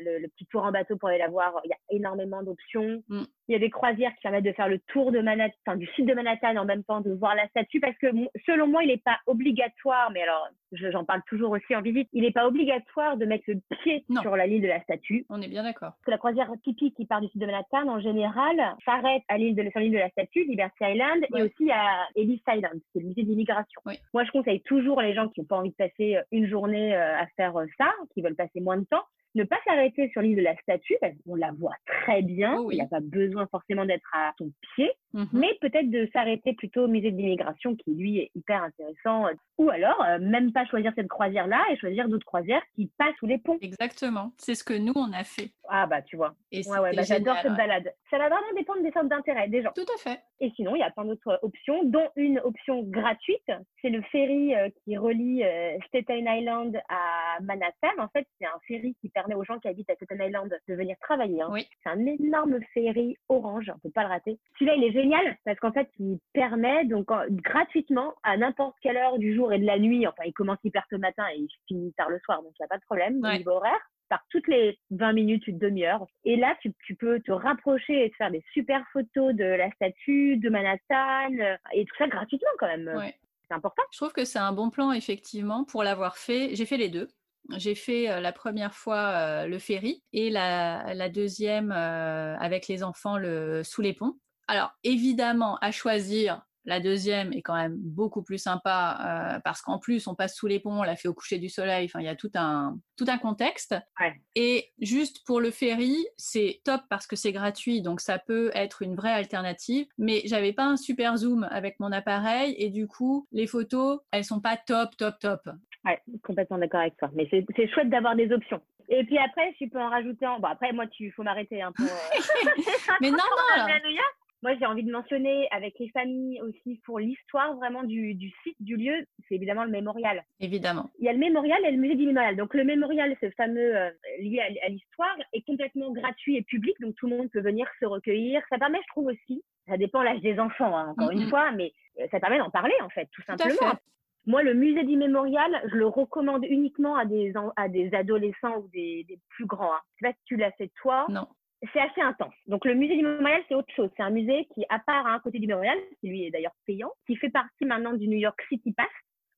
le, le petit tour en bateau pour aller la voir. Il y a énormément d'options. Mm. Il y a des croisières qui permettent de faire le tour de Manhattan, enfin, du site de Manhattan en même temps de voir la statue, parce que selon moi, il n'est pas obligatoire, mais alors je- j'en parle toujours aussi en visite, il n'est pas obligatoire de mettre le pied Non. sur la ligne de la statue. On est bien d'accord. Parce que la croisière typique qui part du sud de Manhattan, en général, s'arrête à l'île de, sur l'île de la Statue, Liberty Island, Ouais. et aussi à Ellis Island, qui est le musée d'immigration. Oui. Moi, je conseille toujours les gens qui n'ont pas envie de passer euh, une journée euh, à faire euh, ça, qui veulent passer moins de temps, ne pas s'arrêter sur l'île de la Statue, parce qu'on la voit très bien, Oh oui. il n'y a pas besoin forcément d'être à son pied, Mhm. mais peut-être de s'arrêter plutôt au musée de l'immigration, qui lui est hyper intéressant, euh, ou alors euh, même pas choisir cette croisière-là et choisir d'autres croisières qui passent sous les ponts. Exactement. C'est ce que nous on a fait. Ah bah tu vois. Et Ouais, ouais, c'était bah, j'adore cette balade. Ça va vraiment dépendre des centres d'intérêt des gens. Tout à fait. Et sinon, il y a plein d'autres options, dont une option gratuite. C'est le ferry euh, qui relie euh, Staten Island à Manhattan. En fait, c'est un ferry qui permet aux gens qui habitent à Staten Island de venir travailler. hein. Oui. C'est un énorme ferry orange, on peut pas le rater. Celui-là, il est génial parce qu'en fait, il permet donc en- gratuitement à n'importe quelle heure du jour et de la nuit. Enfin, il commence hyper tôt le matin et il finit tard le soir, donc il n'y a pas de problème au Ouais. niveau horaire par toutes les 20 minutes, une demi-heure. Et là, tu, tu peux te rapprocher et te faire des super photos de la statue, de Manhattan, euh, et tout ça gratuitement quand même. Ouais. C'est important. Je trouve que c'est un bon plan, effectivement, pour l'avoir fait. J'ai fait les deux. J'ai fait euh, la première fois euh, le ferry et la, la deuxième euh, avec les enfants le, sous les ponts. Alors, évidemment, à choisir, la deuxième est quand même beaucoup plus sympa euh, parce qu'en plus, on passe sous les ponts, on l'a fait au coucher du soleil. Enfin, il y a tout un, tout un contexte. Ouais. Et juste pour le ferry, c'est top parce que c'est gratuit, donc ça peut être une vraie alternative. Mais j'avais pas un super zoom avec mon appareil et du coup, les photos, elles sont pas top, top, top. Ouais, complètement d'accord avec toi. Mais c'est chouette d'avoir des options. Et puis après, tu peux en rajouter en. Bon, après, moi, tu faut m'arrêter hein, pour. euh, Mais non, non, Moi, j'ai envie de mentionner avec les familles aussi pour l'histoire vraiment du, du site, du lieu, c'est évidemment le mémorial. évidemment. Il y a le mémorial et le musée du mémorial. Donc le mémorial, ce fameux euh, lié à, à l'histoire, est complètement gratuit et public, donc tout le monde peut venir se recueillir. Ça permet, je trouve aussi, ça dépend l'âge des enfants, hein, encore une fois, mais euh, ça permet d'en parler en fait, tout simplement. fait. Moi, le musée du mémorial, je le recommande uniquement à des, à des adolescents ou des, des plus grands. Hein. Je sais pas si tu l'as fait toi Non. C'est assez intense. Donc le musée du mémorial, c'est autre chose. C'est un musée qui, à part à un côté du mémorial, qui lui est d'ailleurs payant, qui fait partie maintenant du New York City Pass.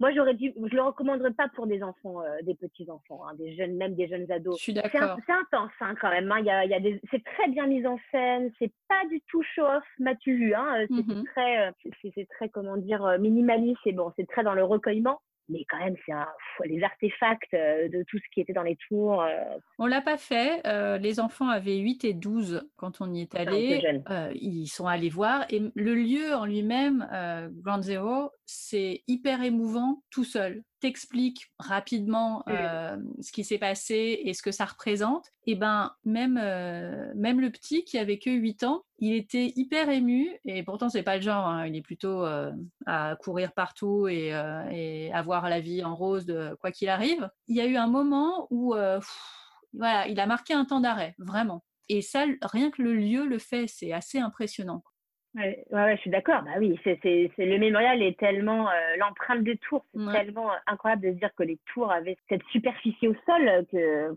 Moi, j'aurais dû, je le recommanderais pas pour des enfants, euh, des petits enfants, hein, des jeunes, même des jeunes ados. Je suis d'accord. c'est intense hein, quand même. hein. Il y a, il y a des, c'est très bien mis en scène. C'est pas du tout show-off, m'as-tu vu hein. Euh, C'est Mhm. très, euh, c'est- c'est très comment dire euh, minimaliste. Et bon, c'est très dans le recueillement. Mais quand même, c'est les artefacts de tout ce qui était dans les tours. On l'a pas fait. les enfants avaient 8 et 12 quand on y est allé. ils sont allés voir. Et le lieu en lui-même, Grand Zero, c'est hyper émouvant tout seul t'explique rapidement ce qui s'est passé et ce que ça représente, et ben même même le petit qui avait que 8 ans, il était hyper ému et pourtant c'est pas le genre, hein, il est plutôt à courir partout et, avoir la vie en rose de quoi qu'il arrive. Il y a eu un moment où voilà, il a marqué un temps d'arrêt, vraiment. Et ça, rien que le lieu le fait, c'est assez impressionnant. Ouais, ouais, je suis d'accord. Bah oui, c'est, c'est, c'est le mémorial est tellement euh, l'empreinte des tours, c'est tellement incroyable de se dire que les tours avaient cette superficie au sol que.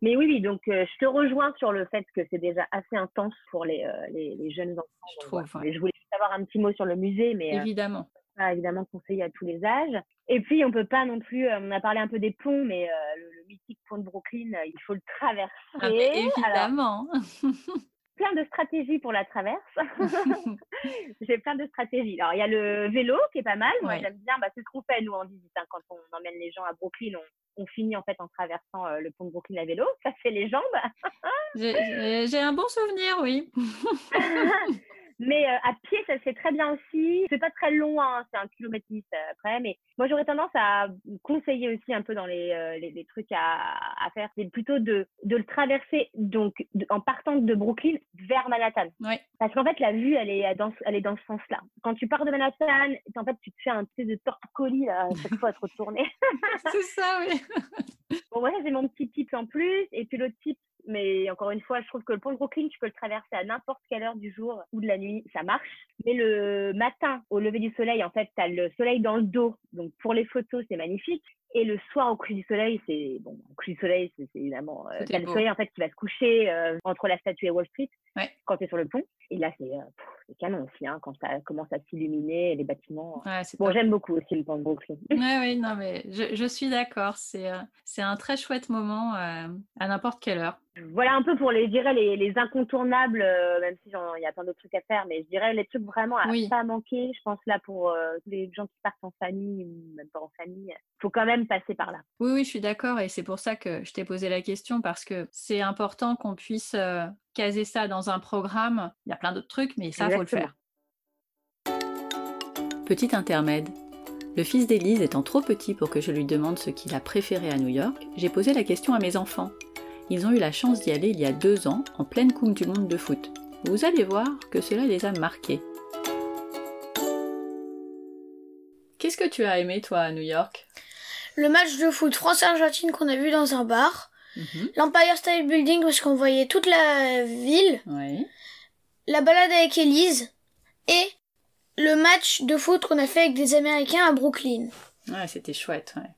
Mais oui, oui, donc euh, je te rejoins sur le fait que c'est déjà assez intense pour les, euh, les, les, jeunes enfants. Je, je voulais juste avoir un petit mot sur le musée, mais évidemment. Pas évidemment conseillé à tous les âges. Et puis on peut pas non plus. on a parlé un peu des ponts, mais le, mythique pont de Brooklyn, il faut le traverser. Ah, évidemment. plein de stratégies pour la traverse. j'ai plein de stratégies. Alors, il y a le vélo qui est pas mal. Moi, j'aime bien. Bah, c'est ce qu'on fait, nous, en visite. Hein. Quand on emmène les gens à Brooklyn, on, finit en fait en traversant euh, le pont de Brooklyn à vélo. Ça fait les jambes. j'ai un bon souvenir, oui. Mais euh, à pied, ça se fait très bien aussi. C'est pas très long, hein, c'est un kilomètre dix euh, après. Mais moi, j'aurais tendance à conseiller aussi un peu dans les, euh, les, trucs à, à faire, c'est plutôt de, de le traverser donc en partant de Brooklyn vers Manhattan. Oui. Parce qu'en fait, la vue, elle est dans, elle est dans ce sens-là. Quand tu pars de Manhattan, en fait, tu te fais un peu de torticolis là, à chaque fois à te retourner. c'est ça, oui. bon, voilà, c'est mon petit tip en plus. Et puis l'autre tip, mais encore une fois, je trouve que le pont de Brooklyn, tu peux le traverser à n'importe quelle heure du jour ou de la nuit, ça marche. Mais le matin, au lever du soleil, en fait, tu as le soleil dans le dos. Donc pour les photos, c'est magnifique. Et le soir, au coucher du soleil, c'est bon, au coucher du soleil, c'est évidemment euh, le soleil en fait qui va se coucher euh, entre la statue et Wall Street quand tu es sur le pont. Et là, c'est euh, canon aussi hein, quand ça commence à s'illuminer, les bâtiments. bon, j'aime beaucoup aussi le pont de Brooklyn. Oui, oui, non, mais je, je suis d'accord. C'est euh, c'est un très chouette moment à n'importe quelle heure. Voilà un peu pour les, je dirais, les, les incontournables, même si il y a plein d'autres trucs à faire, mais je dirais les trucs vraiment à ne pas manquer. Je pense là pour tous les gens qui partent en famille ou même pas en famille, il faut quand même passer par là. Oui, oui, je suis d'accord et c'est pour ça que je t'ai posé la question parce que c'est important qu'on puisse euh, caser ça dans un programme. Il y a plein d'autres trucs, mais ça, il faut le faire. Petit intermède. Le fils d'Élise étant trop petit pour que je lui demande ce qu'il a préféré à New York, j'ai posé la question à mes enfants. Ils ont eu la chance d'y aller il y a deux ans, en pleine Coupe du Monde de foot. Vous allez voir que cela les a marqués. Qu'est-ce que tu as aimé, toi, à New York? Le match de foot France-Argentine qu'on a vu dans un bar, mhm. l'Empire State Building parce qu'on voyait toute la ville, la balade avec Elise et le match de foot qu'on a fait avec des Américains à Brooklyn. Ouais, c'était chouette. Ouais.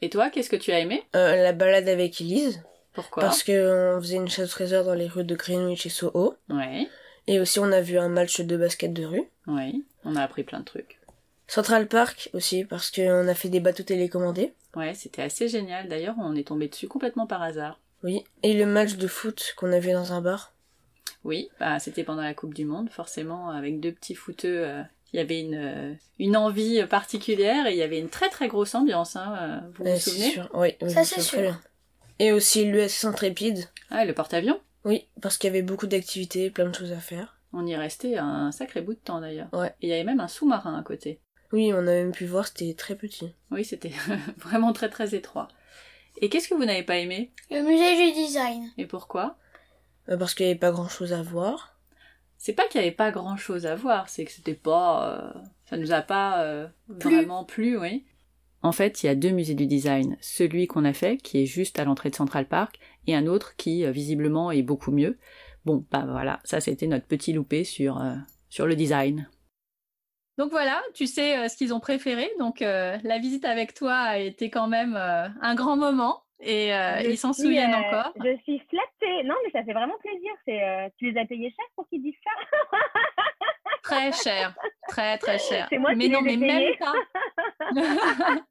Et toi, qu'est-ce que tu as aimé? Euh, La balade avec Elise. Pourquoi Parce qu'on faisait une chasse trésor dans les rues de Greenwich et Soho. Ouais. Et aussi, on a vu un match de basket de rue. Oui, on a appris plein de trucs. Central Park aussi, parce qu'on a fait des bateaux télécommandés. Ouais, c'était assez génial. D'ailleurs, on est tombé dessus complètement par hasard. Oui, et le match de foot qu'on a vu dans un bar. Oui, bah, c'était pendant la Coupe du Monde, forcément, avec deux petits footeux. Euh, il y avait une, euh, une envie particulière et il y avait une très très grosse ambiance. Hein, euh, vous vous souvenez? sûr. Oui, ça c'est sûr. Et aussi l'USS Intrépide. Ah, le porte-avions Oui, parce qu'il y avait beaucoup d'activités, plein de choses à faire. On y restait un sacré bout de temps d'ailleurs. Ouais. Et il y avait même un sous-marin à côté. Oui, on a même pu voir, c'était très petit. Oui, c'était vraiment très très étroit. Et qu'est-ce que vous n'avez pas aimé? Le musée du design. Et pourquoi? Euh, Parce qu'il n'y avait pas grand-chose à voir. C'est pas qu'il n'y avait pas grand-chose à voir, c'est que c'était pas... Euh, ça nous a pas euh, vraiment plu, oui. En fait, il y a deux musées du design. Celui qu'on a fait, qui est juste à l'entrée de Central Park, et un autre qui, visiblement, est beaucoup mieux. Bon, bah voilà, ça c'était notre petit loupé sur, sur le design. Donc voilà, tu sais euh, ce qu'ils ont préféré. Donc euh, la visite avec toi a été quand même euh, un grand moment et ils s'en souviennent encore. Je suis flattée. Non, mais ça fait vraiment plaisir. C'est, tu les as payés cher pour qu'ils disent ça Très cher, très très cher. C'est moi mais qui non, mais même pas.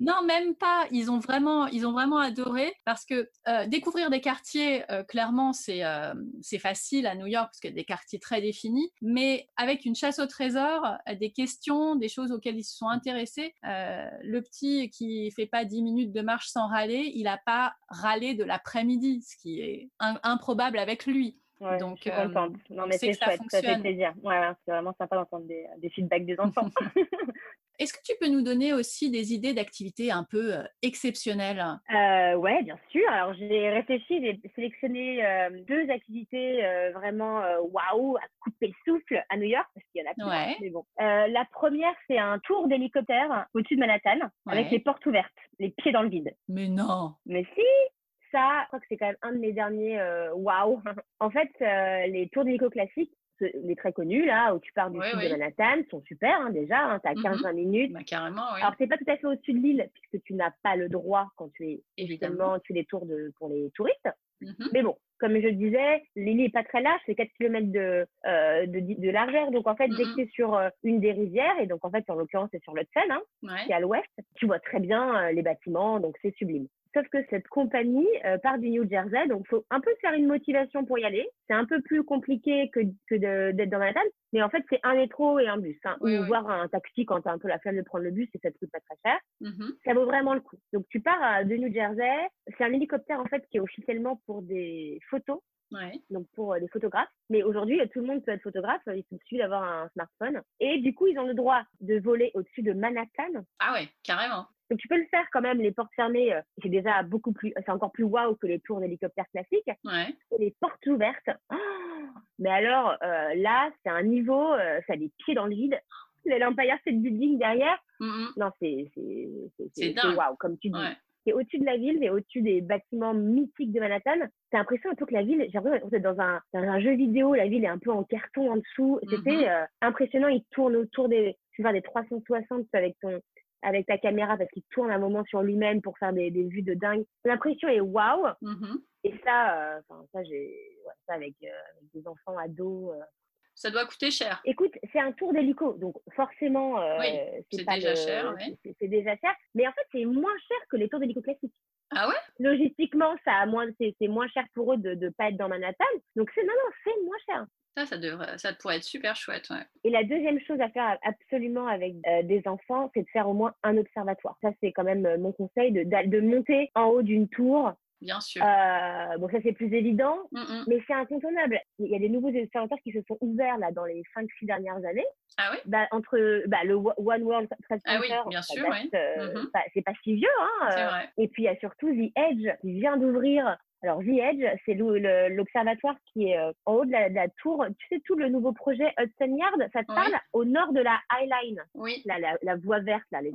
Non, même pas. Ils ont vraiment, ils ont vraiment adoré parce que euh, découvrir des quartiers, euh, clairement, c'est euh, c'est facile à New York parce qu'il y a des quartiers très définis. Mais avec une chasse au trésor, des questions, des choses auxquelles ils se sont intéressés, le petit qui fait pas 10 minutes de marche sans râler, il a pas râlé de l'après-midi, ce qui est improbable avec lui. Donc, je suis contente. non, mais c'est chouette, ça, fait plaisir. Ouais, c'est vraiment sympa d'entendre des, des feedbacks des enfants. Est-ce que tu peux nous donner aussi des idées d'activités un peu euh, exceptionnelles? Euh, Ouais, bien sûr. Alors j'ai réfléchi, j'ai sélectionné euh, deux activités euh, vraiment waouh, à couper le souffle à New York parce qu'il y en a plein. Ouais. Mais bon. la première, c'est un tour d'hélicoptère au-dessus de Manhattan avec les portes ouvertes, les pieds dans le vide. Mais non. Mais si. Ça, je crois que c'est quand même un de mes derniers waouh. en fait, les tours d'hélico classiques, les très connus, là, où tu pars du sud de Manhattan, sont super, hein, déjà. Hein, tu as 15-20 minutes. Bah, carrément, oui. Alors, c'est pas tout à fait au-dessus de l'île, puisque tu n'as pas le droit quand tu es, évidemment, tu es les tours de, pour les touristes. Mm-hmm. Mais bon, comme je disais, l'île est pas très large, c'est 4 km de, euh, de, de, largeur. Donc, en fait, dès que tu es sur euh, une des rivières, et donc, en fait, en l'occurrence, c'est sur le Seine, hein, qui est à l'ouest, tu vois très bien euh, les bâtiments, donc c'est sublime. Sauf que cette compagnie euh, part du New Jersey, donc faut un peu faire une motivation pour y aller. C'est un peu plus compliqué que, que d'être dans Manhattan, mais en fait c'est un métro et un bus, hein, ou voir un taxi quand tu as un peu la flemme de prendre le bus et ça te coûte pas très cher. Mm-hmm. Ça vaut vraiment le coup. Donc tu pars de New Jersey, c'est un hélicoptère en fait qui est officiellement pour des photos. Ouais. Donc pour euh, les photographes. Mais aujourd'hui, tout le monde peut être photographe. Il suffit d'avoir un smartphone. Et du coup, ils ont le droit de voler au-dessus de Manhattan. Ah ouais, carrément. Donc tu peux le faire quand même, les portes fermées, euh, c'est déjà beaucoup plus, c'est encore plus waouh que les tours d'hélicoptère classiques. Ouais. Et les portes ouvertes, oh mais alors euh, là, c'est un niveau, euh, ça a des pieds dans le vide. L'Empire State Building derrière, non, c'est c'est waouh, comme tu dis. C'est au-dessus de la ville, mais au-dessus des bâtiments mythiques de Manhattan. T'as l'impression un peu que la ville, j'ai l'impression d'être dans un, dans un jeu vidéo, la ville est un peu en carton en dessous. C'était euh, impressionnant, il tourne autour des, tu vois, des 360 avec ton, avec ta caméra parce qu'il tourne un moment sur lui-même pour faire des, des vues de dingue. L'impression est waouh. Mm-hmm. Et ça, euh, ça j'ai, ouais, ça avec, euh, avec, des enfants ados. Euh. Ça doit coûter cher. Écoute, c'est un tour d'hélico, donc forcément, oui, c'est déjà cher. Oui. C'est déjà cher, mais en fait c'est moins cher que les tours d'hélico classiques. Ah ouais? Logistiquement, ça a moins, c'est moins cher pour eux de ne pas être dans Manhattan. Donc c'est non, non, c'est moins cher. Ça, ça, devrait, ça pourrait être super chouette. Ouais. Et la deuxième chose à faire absolument avec euh, des enfants, c'est de faire au moins un observatoire. Ça, c'est quand même euh, mon conseil, de, de monter en haut d'une tour Bien sûr. Euh, bon, ça c'est plus évident, mm, mm. mais c'est incontournable. Il y a des nouveaux observatoires qui se sont ouverts là dans les 5-6 dernières années. Ah oui bah, Entre bah, le One World Trade Center, ah oui, bien sûr. Mm-hmm. c'est pas si vieux. Hein, c'est vrai. Et puis il y a surtout The Edge qui vient d'ouvrir alors, The Edge, c'est l'observatoire qui est euh, en haut de la, tour. Tu sais, tout le nouveau projet Hudson Yard, ça te parle? Au nord de la High Line. Oui. La, la, voie verte, là, les,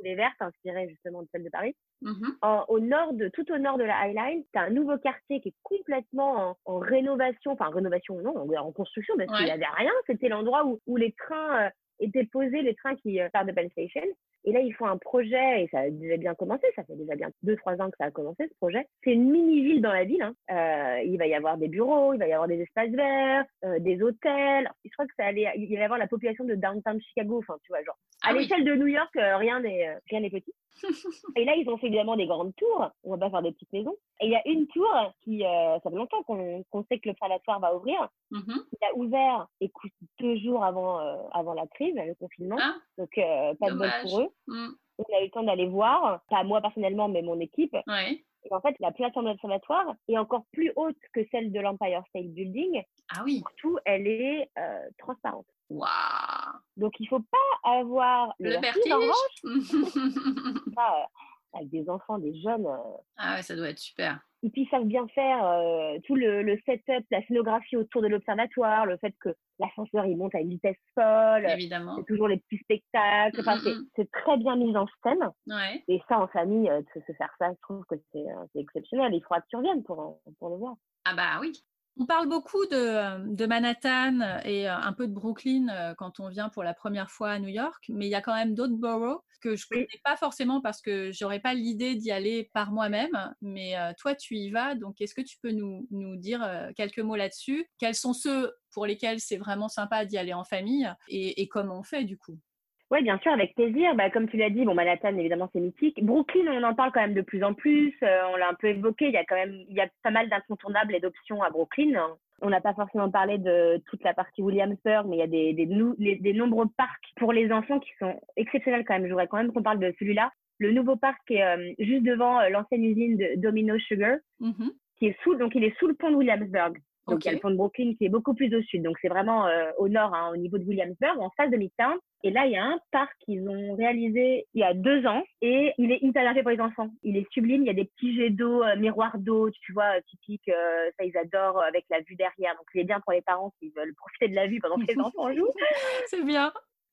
les, vertes, inspirées justement de celle de Paris. Mm-hmm. au nord de, tout au nord de la High Line, tu as un nouveau quartier qui est complètement en, rénovation, enfin, rénovation, non, en, construction, parce qu'il n'y avait rien. C'était l'endroit où, où les trains étaient posés, les trains qui euh, partent de Penn Station. Et là, ils font un projet, et ça a déjà bien commencé, ça fait déjà bien deux, trois ans que ça a commencé ce projet. C'est une mini-ville dans la ville. Hein. Euh, il va y avoir des bureaux, il va y avoir des espaces verts, euh, des hôtels. Je crois que ça allait, il va y avoir la population de downtown Chicago, enfin, tu vois, genre. À ah l'échelle de New York, euh, rien n'est euh, rien n'est petit. et là, ils ont fait évidemment des grandes tours. On va pas faire des petites maisons. Et il y a une tour qui, euh, ça fait longtemps qu'on sait que le l'observatoire va ouvrir. Mm-hmm. Il a ouvert, écoute, deux jours avant, avant la crise, le confinement. Ah, Donc, pas de bol pour eux. Mm. On a eu le temps d'aller voir, pas moi personnellement, mais mon équipe. Et en fait, la plateforme d'observatoire est encore plus haute que celle de l'Empire State Building. Ah oui. Surtout, elle est euh, transparente. Waouh Donc, il ne faut pas avoir le, vertige. En revanche. Euh, avec des enfants, des jeunes. Euh, ah ouais, ça doit être super et puis ils savent bien faire euh, tout le, le, setup, la scénographie autour de l'observatoire, le fait que l'ascenseur il monte à une vitesse folle, évidemment, c'est toujours les petits spectacles, enfin, c'est très bien mis en scène. Ouais. Et ça en famille, euh, de se faire ça, je trouve que c'est euh, exceptionnel. Il faudra que tu reviennes pour, pour le voir. Ah bah oui, on parle beaucoup de, Manhattan et euh, un peu de Brooklyn euh, quand on vient pour la première fois à New York, mais il y a quand même d'autres boroughs que je ne connais pas forcément parce que j'aurais pas l'idée d'y aller par moi-même. Mais euh, toi, tu y vas, donc est-ce que tu peux nous, dire quelques mots là-dessus? Quels sont ceux pour lesquels c'est vraiment sympa d'y aller en famille et, comment on fait du coup? Oui, bien sûr, avec plaisir. Bah, comme tu l'as dit, bon, Manhattan, évidemment, c'est mythique. Brooklyn, on en parle quand même de plus en plus. Euh, on l'a un peu évoqué. Il y a quand même, il y a pas mal d'incontournables et d'options à Brooklyn. On n'a pas forcément parlé de toute la partie Williamsburg, mais il y a des, des, des nombreux parcs pour les enfants qui sont exceptionnels quand même. Je voudrais quand même qu'on parle de celui-là. Le nouveau parc est euh, juste devant euh, l'ancienne usine de Domino Sugar, mm-hmm. qui est sous, donc il est sous le pont de Williamsburg. Donc, il y a le pont de Brooklyn qui est beaucoup plus au sud. Donc, c'est vraiment euh, au nord, hein, au niveau de Williamsburg, en face de Midtown. Et là, il y a un parc qu'ils ont réalisé il y a deux ans et il est hyper bien fait pour les enfants. Il est sublime. Il y a des petits jets d'eau, euh, miroirs d'eau, tu vois, typiques. Euh, ça, ils adorent avec la vue derrière. Donc, il est bien pour les parents qui veulent profiter de la vue pendant que les enfants jouent. c'est bien.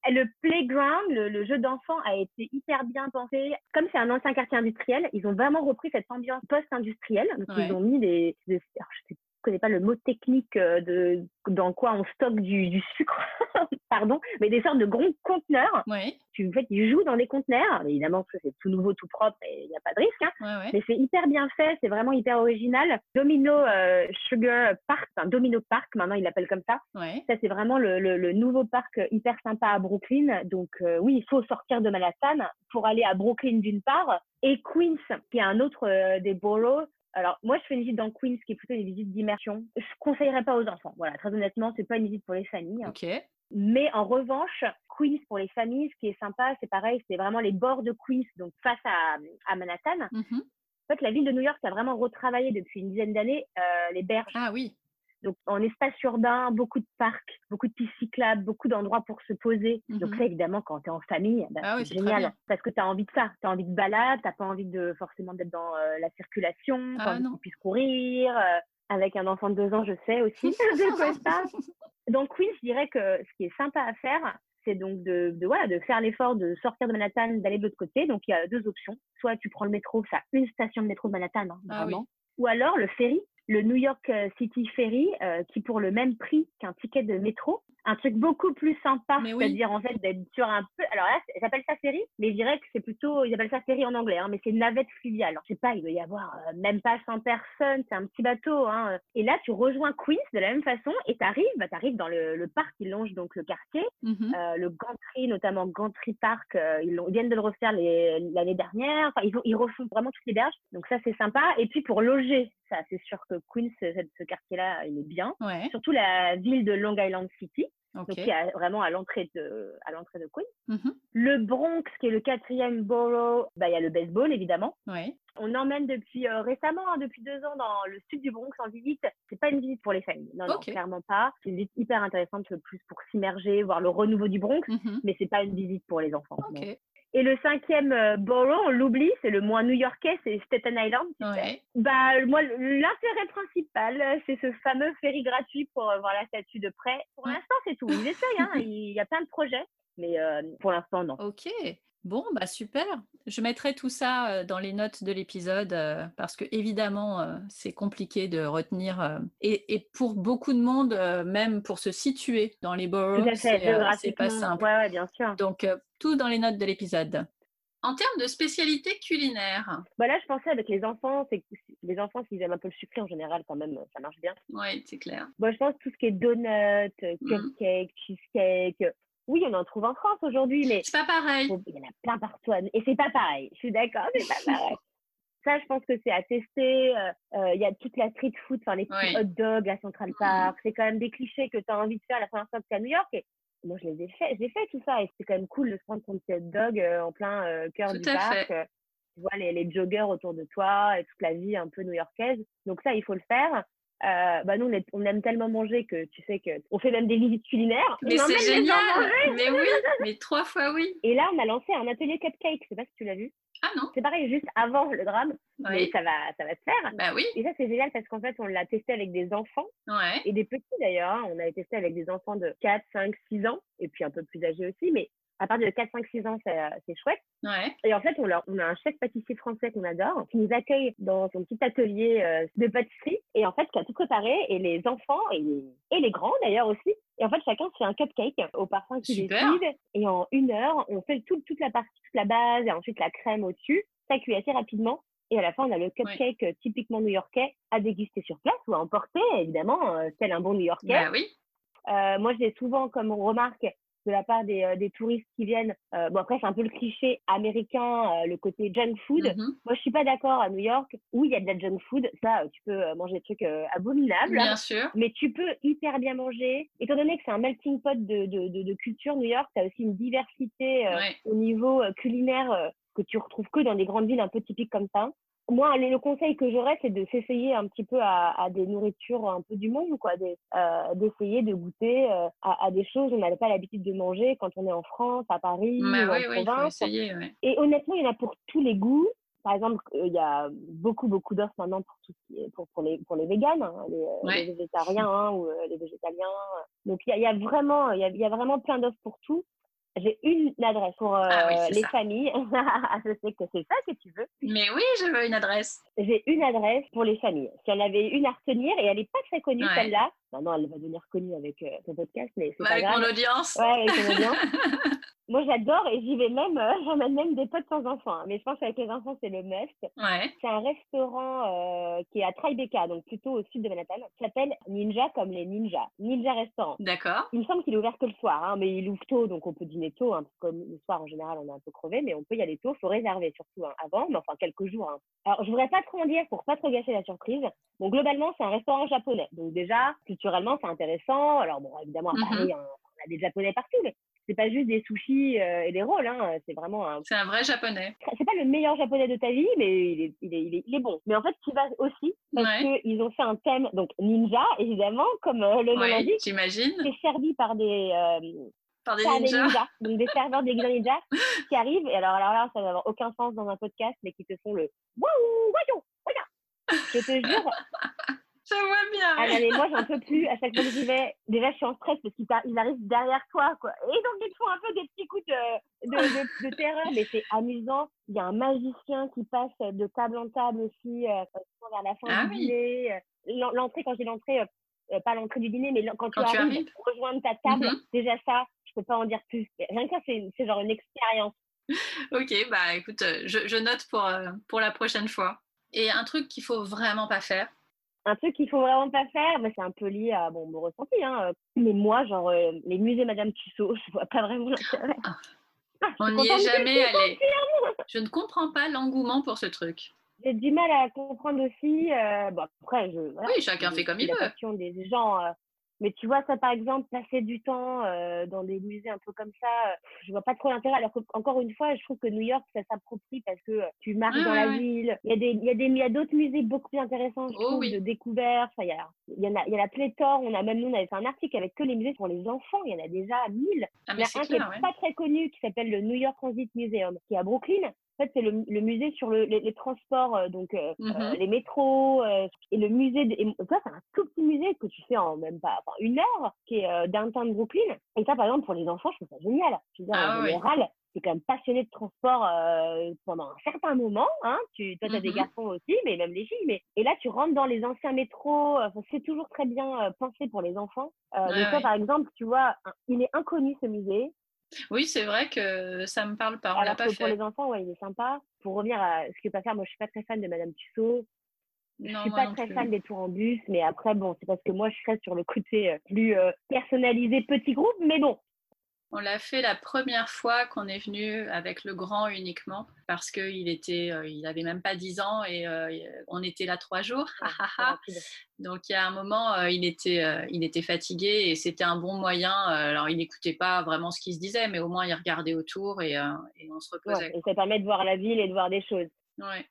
Le playground, le, jeu d'enfant a été hyper bien pensé. Comme c'est un ancien quartier industriel, ils ont vraiment repris cette ambiance post-industrielle. Donc, ils ont mis des, des je sais connais pas le mot technique euh, de dans quoi on stocke du, du sucre, pardon, mais des sortes de gros conteneurs. Oui. Tu en fait, ils jouent dans des conteneurs. Évidemment, c'est tout nouveau, tout propre et il n'y a pas de risque. Hein. Mais c'est hyper bien fait, c'est vraiment hyper original. Domino euh, Sugar Park, enfin Domino Park, maintenant ils l'appellent comme ça. Ça, c'est vraiment le, le, nouveau parc hyper sympa à Brooklyn. Donc euh, oui, il faut sortir de Manhattan pour aller à Brooklyn d'une part et Queens, qui est un autre des boroughs alors, moi, je fais une visite dans Queens, qui est plutôt une visite d'immersion. Je conseillerais pas aux enfants. Voilà, très honnêtement, c'est pas une visite pour les familles. Ok. Mais en revanche, Queens pour les familles, ce qui est sympa, c'est pareil, c'est vraiment les bords de Queens, donc face à, à Manhattan. Mm-hmm. En fait, la ville de New York a vraiment retravaillé depuis une dizaine d'années euh, les berges. Ah oui. Donc, en espace urbain, beaucoup de parcs, beaucoup de pistes cyclables, beaucoup d'endroits pour se poser. Donc, ça, mhm. évidemment, quand tu es en famille, bah, ah c'est génial. Parce que tu as envie de ça. Tu as envie de balade, tu pas envie de forcément d'être dans euh, la circulation, ah, tu puisses courir. Euh, avec un enfant de deux ans, je sais aussi ça. Donc, oui, je dirais que ce qui est sympa à faire, c'est donc de, de, voilà, de faire l'effort de sortir de Manhattan, d'aller de l'autre côté. Donc, il y a deux options. Soit tu prends le métro, ça a une station de métro de Manhattan, hein, ah vraiment. Ou alors le ferry, le New York euh, City Ferry, euh, qui pour le même prix qu'un ticket de métro, un truc beaucoup plus sympa, c'est-à-dire en fait d'être sur un peu. Alors là, j'appelle ça ferry, mais je dirais que c'est plutôt, ils appellent ça ferry en anglais, hein, mais c'est navette fluviale. Je sais pas, il doit y avoir euh, même pas 100 personnes, c'est un petit bateau. Hein. Et là, tu rejoins Queens de la même façon et tu arrives, bah, arrives dans le, le, parc qui longe donc le quartier, mm-hmm. le Gantry, notamment Gantry Park, ils, ils, viennent de le refaire l'année dernière. Enfin, ils, ils refont vraiment toutes les berges, donc ça c'est sympa. Et puis pour loger, ça c'est sûr que Queens, ce quartier-là, il est bien. Surtout la ville de Long Island City. Donc, qui est vraiment à l'entrée de, à l'entrée de Queens. Mm-hmm. Le Bronx, qui est le quatrième borough, bah, il y a le baseball, évidemment. On emmène depuis euh, récemment, hein, depuis deux ans, dans le sud du Bronx en visite. C'est pas une visite pour les familles. Non, non, clairement pas. C'est une visite hyper intéressante, plus pour s'immerger, voir le renouveau du Bronx, mm-hmm. mais c'est pas une visite pour les enfants. Et le cinquième euh, borough, on l'oublie, c'est le moins new-yorkais, c'est Staten Island. Bah, moi, l'intérêt principal, c'est ce fameux ferry gratuit pour euh, voir la statue de près. Pour l'instant, c'est tout. Ils essayent, hein. il y a plein de projets, mais euh, pour l'instant, non. Ok. Bon, bah super. Je mettrai tout ça dans les notes de l'épisode parce que évidemment c'est compliqué de retenir et, et, pour beaucoup de monde, même pour se situer dans les boroughs, c'est pas simple. Ouais, ouais, bien sûr. Donc tout dans les notes de l'épisode. En termes de spécialité culinaire bah Là, je pensais avec les enfants, c'est les enfants, s'ils aiment un peu le sucré en général, quand même, ça marche bien. Oui, c'est clair. Moi, je pense tout ce qui est donuts, mm. cupcake, cheesecake. Oui, on en trouve en France aujourd'hui, mais. C'est pas pareil. Il y en a plein partout. Et c'est pas pareil. Je suis d'accord, c'est pas pareil. Ça, je pense que c'est à tester. Euh, euh, il y a toute la street food, enfin les petits hot dogs à Central Park. C'est quand même des clichés que tu as envie de faire la première fois que tu à New York. Et moi, je les ai fait. J'ai fait tout ça et c'est quand même cool de se prendre son petit hot dog euh, en plein euh, cœur du parc. Euh, tu vois les, les joggers autour de toi et toute la vie un peu new-yorkaise. Donc ça, il faut le faire. Euh, bah nous on, on, aime tellement manger que tu sais que on fait même des visites culinaires. Mais c'est génial. Mais oui, mais trois fois oui. Et là on a lancé un atelier cupcake. Je sais pas si tu l'as vu. Ah non. C'est pareil juste avant le drame, mais ça va ça va se faire. Bah oui. Et ça c'est génial parce qu'en fait on l'a testé avec des enfants ouais. et des petits d'ailleurs. Hein. On avait testé avec des enfants de 4, 5, 6 ans et puis un peu plus âgés aussi, mais à partir de 4, 5, 6 ans, c'est chouette. Ouais. Et en fait, on, on, a un chef pâtissier français qu'on adore, qui nous accueille dans son petit atelier euh, de pâtisserie, et en fait, qui a tout préparé, et les enfants, et les grands d'ailleurs aussi. Et en fait, chacun se fait un cupcake au parfum qui décide, et en une heure, on fait tout, toute la partie, toute la base, et ensuite la crème au-dessus. Ça cuit assez rapidement. Et à la fin, on a le cupcake typiquement new-yorkais à déguster sur place ou à emporter, évidemment, euh, tel un bon new-yorkais. Bah oui. Euh, moi, j'ai souvent comme remarque de la part des, des touristes qui viennent. bon après c'est un peu le cliché américain, le côté junk food. Mm-hmm. Moi je suis pas d'accord à New York où il y a de la junk food. Ça tu peux manger des trucs abominables. Bien sûr. Mais tu peux hyper bien manger. Étant donné que c'est un melting pot de, de, de, culture, New York, tu as aussi une diversité au niveau culinaire que tu retrouves que dans des grandes villes un peu typiques comme ça moi, le, conseil que j'aurais, c'est de s'essayer un petit peu à, des nourritures un peu du monde, quoi, euh, d'essayer de goûter euh, à, des choses qu'on n'avait pas l'habitude de manger quand on est en France, à Paris, bah en province. essayer, Et honnêtement, il y en a pour tous les goûts. Par exemple, euh, il y a beaucoup, beaucoup d'offres maintenant pour, tout pour, pour, les, pour les véganes, hein, les, végétariens hein, ou les végétaliens. Donc, il y a, y a, vraiment, il y a, y a vraiment plein d'offres pour tout. J'ai une adresse pour ah euh, les familles. je sais que c'est ça que tu veux. Mais oui, je veux une adresse. J'ai une adresse pour les familles. Si on avait une à retenir, et elle n'est pas très connue celle-là. Non, elle va devenir connue avec euh, ton podcast, mais c'est bah, pas avec mon audience. Ouais, avec ton audience. Moi, j'adore et j'y vais même, euh, j'emmène même des potes sans enfants. Hein. Mais je pense qu'avec les enfants, c'est le must. Ouais. C'est un restaurant euh, qui est à Tribeca, donc plutôt au sud de Manhattan, qui s'appelle Ninja comme les ninjas. Ninja Restaurant. D'accord. Il me semble qu'il est ouvert que le soir, hein, mais il ouvre tôt, donc on peut dîner tôt. Hein, comme le soir, en général, on est un peu crevé, mais on peut y aller tôt. Il faut réserver surtout hein, avant, mais enfin quelques jours. Hein. Alors, je voudrais pas trop en dire pour pas trop gâcher la surprise. Bon, globalement, c'est un restaurant japonais. Donc déjà, culturellement, c'est intéressant. Alors bon, évidemment, à mm-hmm. Paris, on a des japonais partout, mais c'est pas juste des sushis euh, et des rolls, hein. c'est vraiment un. C'est un vrai japonais. C'est pas le meilleur japonais de ta vie, mais il est, il est, il est, il est bon. Mais en fait, tu vas aussi parce qu'ils ont fait un thème, donc ninja, évidemment, comme euh, le nom l'indique. J'imagine. C'est servi par des. Euh, par des ninjas. donc des serveurs des ninjas qui arrivent. Et alors, alors là, ça va aucun sens dans un podcast, mais qui te font le waouh, waouh, Je te jure, ça va bien. Ah mais moi, j'en peux plus. À chaque fois que j'y vais, déjà, je suis en stress parce qu'ils arrivent derrière toi, quoi. Et donc, ils te font un peu des petits coups de, de, de, terreur, mais c'est amusant. Il y a un magicien qui passe de table en table aussi, euh, vers la fin ah du dîner. Euh, l'entrée, quand j'ai l'entrée, euh, pas l'entrée du dîner, mais quand, tu, arrives, pour rejoindre ta table, mhm. déjà ça, je peux pas en dire plus. Rien que ça, c'est genre une expérience. ok, bah écoute, je, je note pour, pour la prochaine fois. Et un truc qu'il faut vraiment pas faire, un truc qu'il faut vraiment pas faire, mais c'est un peu lié à bon, mon ressenti. Hein. Mais moi, genre, euh, les musées Madame Tussaud, je vois pas vraiment l'intérêt. Ah. On n'y est jamais allé. Je ne comprends pas l'engouement pour ce truc. J'ai du mal à comprendre aussi. Euh, bon, après, je, oui, chacun fait comme il veut. La passion des gens. Euh, mais tu vois, ça, par exemple, passer du temps euh, dans des musées un peu comme ça, euh, je vois pas trop l'intérêt. Alors encore une fois, je trouve que New York, ça s'approprie parce que tu marches dans la ville. Il y a des, il y a des, il y a d'autres musées beaucoup plus intéressants, je oh trouve, de découvertes. il y a, il y en a, il y a pléthore. On a même, nous, on avait fait un article avec que les musées pour les enfants. Il y en a déjà mille. Ah, il y en a un qui est pas très connu, qui s'appelle le New York Transit Museum, qui est à Brooklyn fait, c'est le, le, musée sur le, les, transports, euh, donc euh, euh, mm-hmm. les métros et le musée. De, et ça, c'est un tout petit musée que tu fais en même pas enfin, une heure, qui est downtown Brooklyn. Et ça, par exemple, pour les enfants, je trouve ça génial. Je veux dire, ah en général, c'est quand même passionné de transport pendant un certain moment. Hein. Tu, toi, tu as des garçons aussi, mais même les filles. Mais... Et là, tu rentres dans les anciens métros. c'est toujours très bien pensé pour les enfants. Euh, toi, par exemple, tu vois, il est inconnu ce musée. Oui, c'est vrai que ça me parle pas. On l'a pas Pour les enfants, ouais, il est sympa. Pour revenir à ce que pas faire, moi, je suis pas très fan de Madame Tussaud. Je suis pas très fan des tours en bus, mais après, bon, c'est parce que moi, je serais sur le côté euh, plus euh, personnalisé petit groupe, mais bon, on l'a fait la première fois qu'on est venu avec le grand uniquement parce qu'il était, euh, il avait même pas 10 ans et euh, on était là trois jours. Donc il y a un moment, euh, il était, il était fatigué et c'était un bon moyen. alors il n'écoutait pas vraiment ce qui se disait, mais au moins il regardait autour et, on se reposait. et ça permet de voir la ville et de voir des choses. Ouais.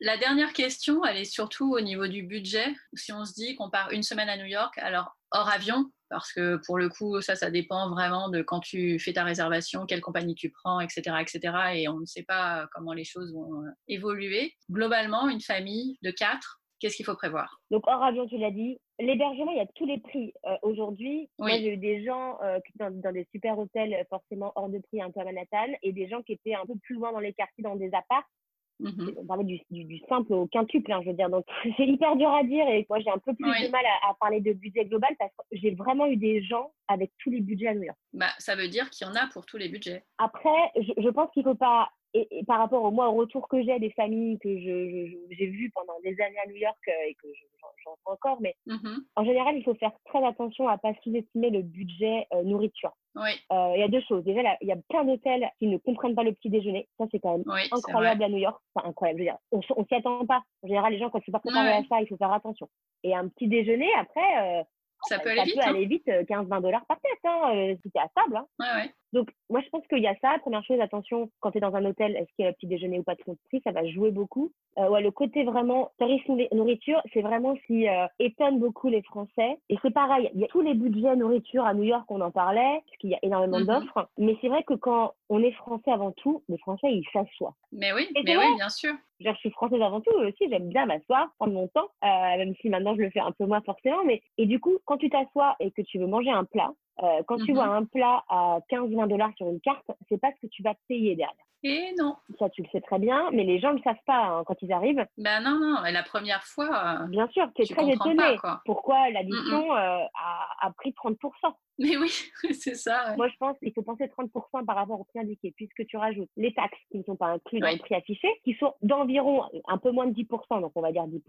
La dernière question, elle est surtout au niveau du budget. Si on se dit qu'on part une semaine à New York, alors hors avion, parce que pour le coup, ça, ça dépend vraiment de quand tu fais ta réservation, quelle compagnie tu prends, etc., etc. Et on ne sait pas comment les choses vont euh, évoluer. Globalement, une famille de quatre, qu'est-ce qu'il faut prévoir? Donc hors avion, tu l'as dit. L'hébergement, il y a tous les prix euh, aujourd'hui. Moi, j'ai eu des gens euh, dans, dans, des super hôtels, forcément hors de prix un peu à Manhattan, et des gens qui étaient un peu plus loin dans les quartiers, dans des apparts, Mmh on parlait du, du, simple au quintuple, hein, je veux dire. Donc, c'est hyper dur à dire et moi, j'ai un peu plus de mal à, parler de budget global parce que j'ai vraiment eu des gens avec tous les budgets à New York. Bah, ça veut dire qu'il y en a pour tous les budgets. Après, je, je pense qu'il ne faut pas et, par rapport au moi au retour que j'ai des familles que je, j'ai vues pendant des années à New York euh, et que j'en fais encore, mais mmh en général, il faut faire très attention à pas sous-estimer le budget euh, nourriture. Oui. Il y a deux choses. Déjà, il y a plein d'hôtels qui ne comprennent pas le petit déjeuner. Ça, c'est quand même incroyable à New York. Enfin, incroyable. Je veux dire, on, on s'y attend pas. En général, les gens, quand ils sont pas préparés à ça, il faut faire attention. Et un petit déjeuner, après, ça peut aller vite. Ça peut aller vite, 15-20 dollars par tête, hein, si t'es à table. Hein. Ouais, ouais. Donc, moi, je pense qu'il y a ça. Première chose, attention, quand tu es dans un hôtel, est-ce qu'il y a le petit déjeuner ou pas de prix Ça va jouer beaucoup. Euh, ouais, le côté vraiment tarif nourriture, c'est vraiment ce qui euh, étonne beaucoup les Français. Et c'est pareil, il y a tous les budgets nourriture à New York, on en parlait, parce qu'il y a énormément mm-hmm. d'offres. Mais c'est vrai que quand on est français avant tout, les Français, ils s'assoient. Mais oui, mais oui, bien sûr. je suis française avant tout aussi, j'aime bien m'asseoir, prendre mon temps, euh, même si maintenant je le fais un peu moins forcément. Mais et du coup, quand tu t'assois et que tu veux manger un plat, euh, quand tu vois mmh un plat à 15-20 dollars sur une carte, c'est pas ce que tu vas payer derrière. Et non. Ça, tu le sais très bien, mais les gens ne le savent pas hein, quand ils arrivent. Ben non, non, et la première fois. Euh, bien sûr, tu es très étonné. Pourquoi l'addition euh, a, a, pris 30% Mais oui, c'est ça. Moi, je pense qu'il faut penser 30% par rapport au prix indiqué, puisque tu rajoutes les taxes qui ne sont pas inclus dans le prix affiché, qui sont d'environ un peu moins de 10%, donc on va dire 10%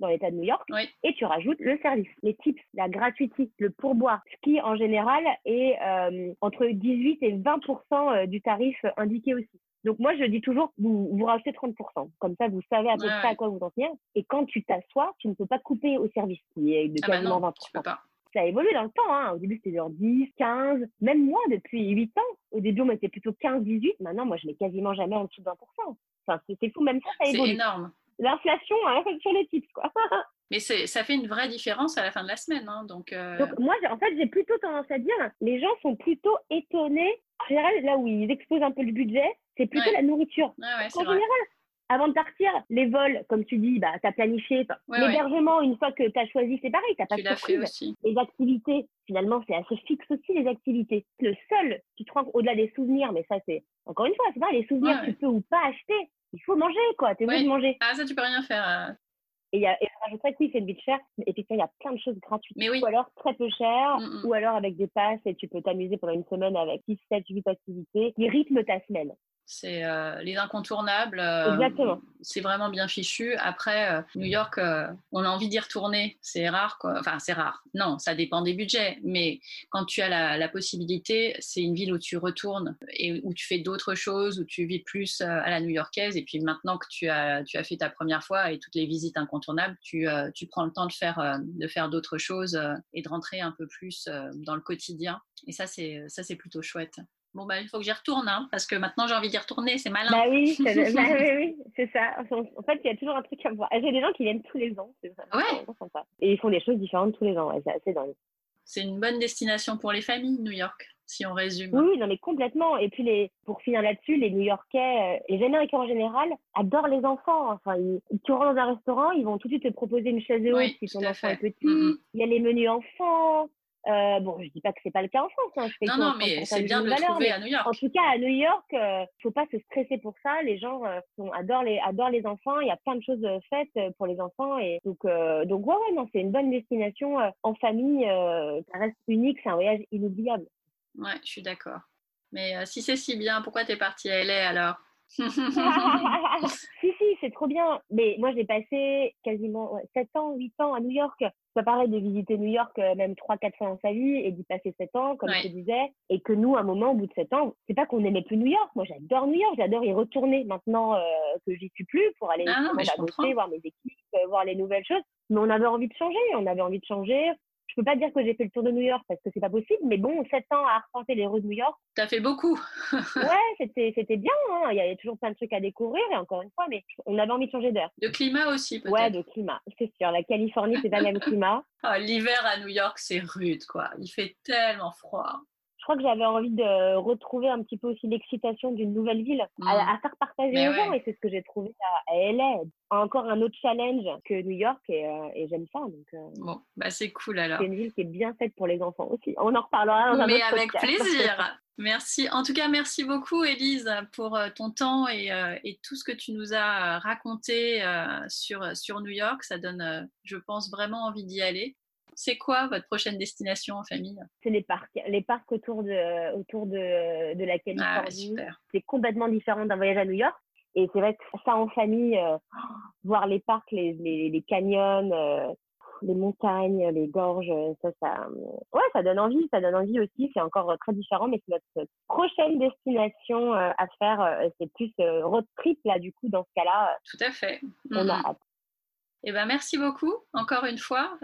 dans l'État de New York, et tu rajoutes le service, les tips, la gratuité, le pourboire, ce qui en général est euh, entre 18 et 20% du tarif indiqué aussi. Donc moi, je dis toujours, vous, vous rajoutez 30%. Comme ça, vous savez à peu près à quoi vous en tenir. Et quand tu t'assois, tu ne peux pas couper au service, qui est de ah bah quasiment 20%. pas. Ça a évolué dans le temps. Hein. Au début, c'était genre 10, 15, même moi, depuis 8 ans. Au début, on mettait plutôt 15, 18. Maintenant, moi, je mets quasiment jamais en dessous de 20%. Enfin, c'est fou, même ça, ça évolue. C'est énorme. L'inflation hein, sur les tips, quoi. Mais ça fait une vraie différence à la fin de la semaine. Hein, donc, euh... donc, moi, en fait, j'ai plutôt tendance à dire, les gens sont plutôt étonnés. En général, là où ils exposent un peu le budget, c'est plutôt la nourriture. en général, avant de partir, les vols, comme tu dis, bah, tu as planifié. L'hébergement, une fois que tu as choisi, c'est pareil, tu pas de fait aussi. Les activités, finalement, c'est assez fixe aussi, les activités. Le seul qui te au-delà des souvenirs, mais ça, c'est encore une fois, c'est pas les souvenirs, tu peux ou pas acheter. Il faut manger, quoi. Tu es obligé de manger. Ah, ça, tu peux rien faire. Euh. Et, y a, et je rajouterais que oui, c'est une ville chère, mais effectivement, il y a plein de choses gratuites. Mais oui. Ou alors très peu cher, mm, mm. ou alors avec des passes et tu peux t'amuser pendant une semaine avec 6, 7, 8 activités qui rythment ta semaine. C'est euh, les incontournables. Euh, Exactement. C'est vraiment bien fichu. Après, euh, New York, on a envie d'y retourner. C'est rare, quoi. Enfin, c'est rare. Non, ça dépend des budgets. Mais quand tu as la, la possibilité, c'est une ville où tu retournes et où tu fais d'autres choses, où tu vis plus à la new-yorkaise. Et puis maintenant que tu as, tu as fait ta première fois et toutes les visites incontournables, tu, tu prends le temps de faire, de faire d'autres choses et de rentrer un peu plus dans le quotidien. Et ça, c'est, ça, c'est plutôt chouette. Bon, bah, il faut que j'y retourne, hein, parce que maintenant j'ai envie d'y retourner, c'est malin. Bah oui, c'est bah, oui, oui, c'est ça. En fait, il y a toujours un truc à voir. J'ai des gens qui viennent tous les ans, c'est ouais. sympa. Et ils font des choses différentes tous les ans, c'est assez dingue. C'est une bonne destination pour les familles, New York, si on résume. Oui, non, mais complètement. Et puis, les, pour finir là-dessus, les New-Yorkais, euh, les Américains en général, adorent les enfants. Enfin, ils, tu rentres dans un restaurant, ils vont tout de suite te proposer une chaise haute si ton enfant est petit. Mm, mm. Il y a les menus enfants. Euh, bon, je dis pas que c'est pas le cas en France. Hein. non, non, mais c'est bien de le trouver à New York. En tout cas, à New York, il euh, faut pas se stresser pour ça. Les gens euh, adorent les adorent les enfants. Il y a plein de choses euh, faites pour les enfants et donc donc ouais, ouais non, c'est une bonne destination en famille. ça reste unique, c'est un voyage inoubliable. Ouais, je suis d'accord. Mais si c'est si bien, pourquoi tu es partie à LA alors? Si, c'est trop bien. Mais moi, j'ai passé quasiment 7 ans, 8 ans à New York. Ça paraît de visiter New York euh, même 3-4 fois dans sa vie et d'y passer 7 ans, comme je te disais. Et que nous, à un moment, au bout de 7 ans, c'est pas qu'on n'aimait plus New York. Moi, j'adore New York. J'adore y retourner maintenant euh, que j'y suis plus pour aller ah bosser, voir mes équipes, euh, voir les nouvelles choses. Mais on avait envie de changer. On avait envie de changer je peux pas dire que j'ai fait le tour de New York parce que c'est pas possible, mais bon, 7 ans à arpenter les rues de New York. T'as fait beaucoup. ouais, c'était, c'était bien. Hein. Il y avait toujours plein de trucs à découvrir et encore une fois, mais on avait envie de changer d'air. De climat aussi, peut-être. Ouais, de climat, c'est sûr. La Californie, c'est pas le même climat. Ah, l'hiver à New York, c'est rude, quoi. Il fait tellement froid crois que j'avais envie de retrouver un petit peu aussi l'excitation d'une nouvelle ville à, mmh. faire partager aux gens et c'est ce que j'ai trouvé à, LA. Encore un autre challenge que New York et, euh, et j'aime ça. Donc, euh, bon, bah c'est cool alors. C'est une ville qui est bien faite pour les enfants aussi. On en reparlera dans un Mais avec plaisir. Merci. En tout cas, merci beaucoup, Elise, pour euh, ton temps et, et, tout ce que tu nous as raconté sur, sur New York. Ça donne, je pense, vraiment envie d'y aller. C'est quoi votre prochaine destination en famille? C'est les parcs. Les parcs autour de, autour de, de la ah Californie. c'est complètement différent d'un voyage à New York. Et c'est vrai que ça en famille, euh, voir les parcs, les, les, les canyons, euh, les montagnes, les gorges, ça, ça, ouais, ça donne envie, ça donne envie aussi. C'est encore très différent, mais c'est notre prochaine destination euh, à faire. C'est plus road trip là, du coup, dans ce cas-là. Tout à fait. On a hâte. Eh ben, merci beaucoup encore une fois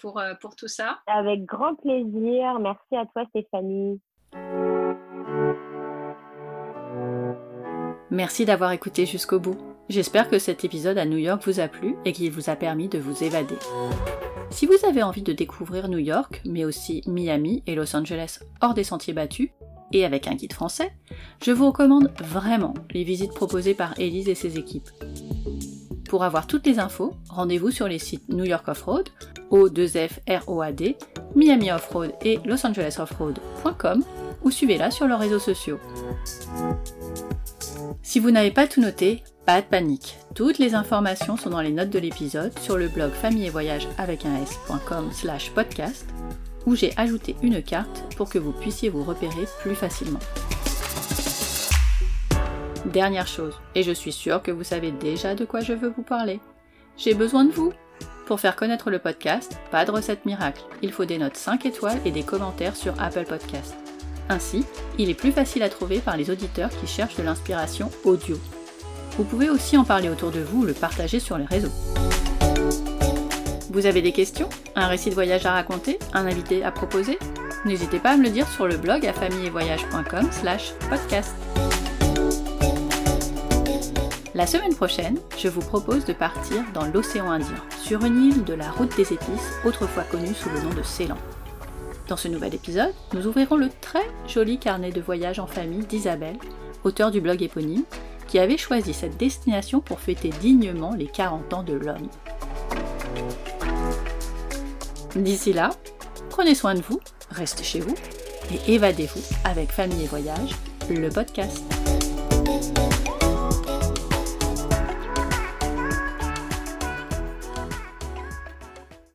pour, pour tout ça. Avec grand plaisir. Merci à toi Stéphanie. Merci d'avoir écouté jusqu'au bout. J'espère que cet épisode à New York vous a plu et qu'il vous a permis de vous évader. Si vous avez envie de découvrir New York, mais aussi Miami et Los Angeles hors des sentiers battus, et avec un guide français, je vous recommande vraiment les visites proposées par Elise et ses équipes. Pour avoir toutes les infos, rendez-vous sur les sites New York Offroad, O2F ROAD, Miami Offroad et Los Angeles Offroad.com ou suivez-la sur leurs réseaux sociaux. Si vous n'avez pas tout noté, pas de panique. Toutes les informations sont dans les notes de l'épisode sur le blog famille et voyage avec un s.com slash podcast où j'ai ajouté une carte pour que vous puissiez vous repérer plus facilement. Dernière chose, et je suis sûre que vous savez déjà de quoi je veux vous parler. J'ai besoin de vous. Pour faire connaître le podcast, pas de recette miracle. Il faut des notes 5 étoiles et des commentaires sur Apple Podcast. Ainsi, il est plus facile à trouver par les auditeurs qui cherchent de l'inspiration audio. Vous pouvez aussi en parler autour de vous ou le partager sur les réseaux. Vous avez des questions? Un récit de voyage à raconter? Un invité à proposer? N'hésitez pas à me le dire sur le blog à famillevoyage.com slash podcast. La semaine prochaine, je vous propose de partir dans l'océan Indien, sur une île de la route des épices, autrefois connue sous le nom de Ceylan. Dans ce nouvel épisode, nous ouvrirons le très joli carnet de voyage en famille d'Isabelle, auteur du blog éponyme, qui avait choisi cette destination pour fêter dignement les 40 ans de l'homme. D'ici là, prenez soin de vous, restez chez vous et évadez-vous avec Famille et Voyage, le podcast.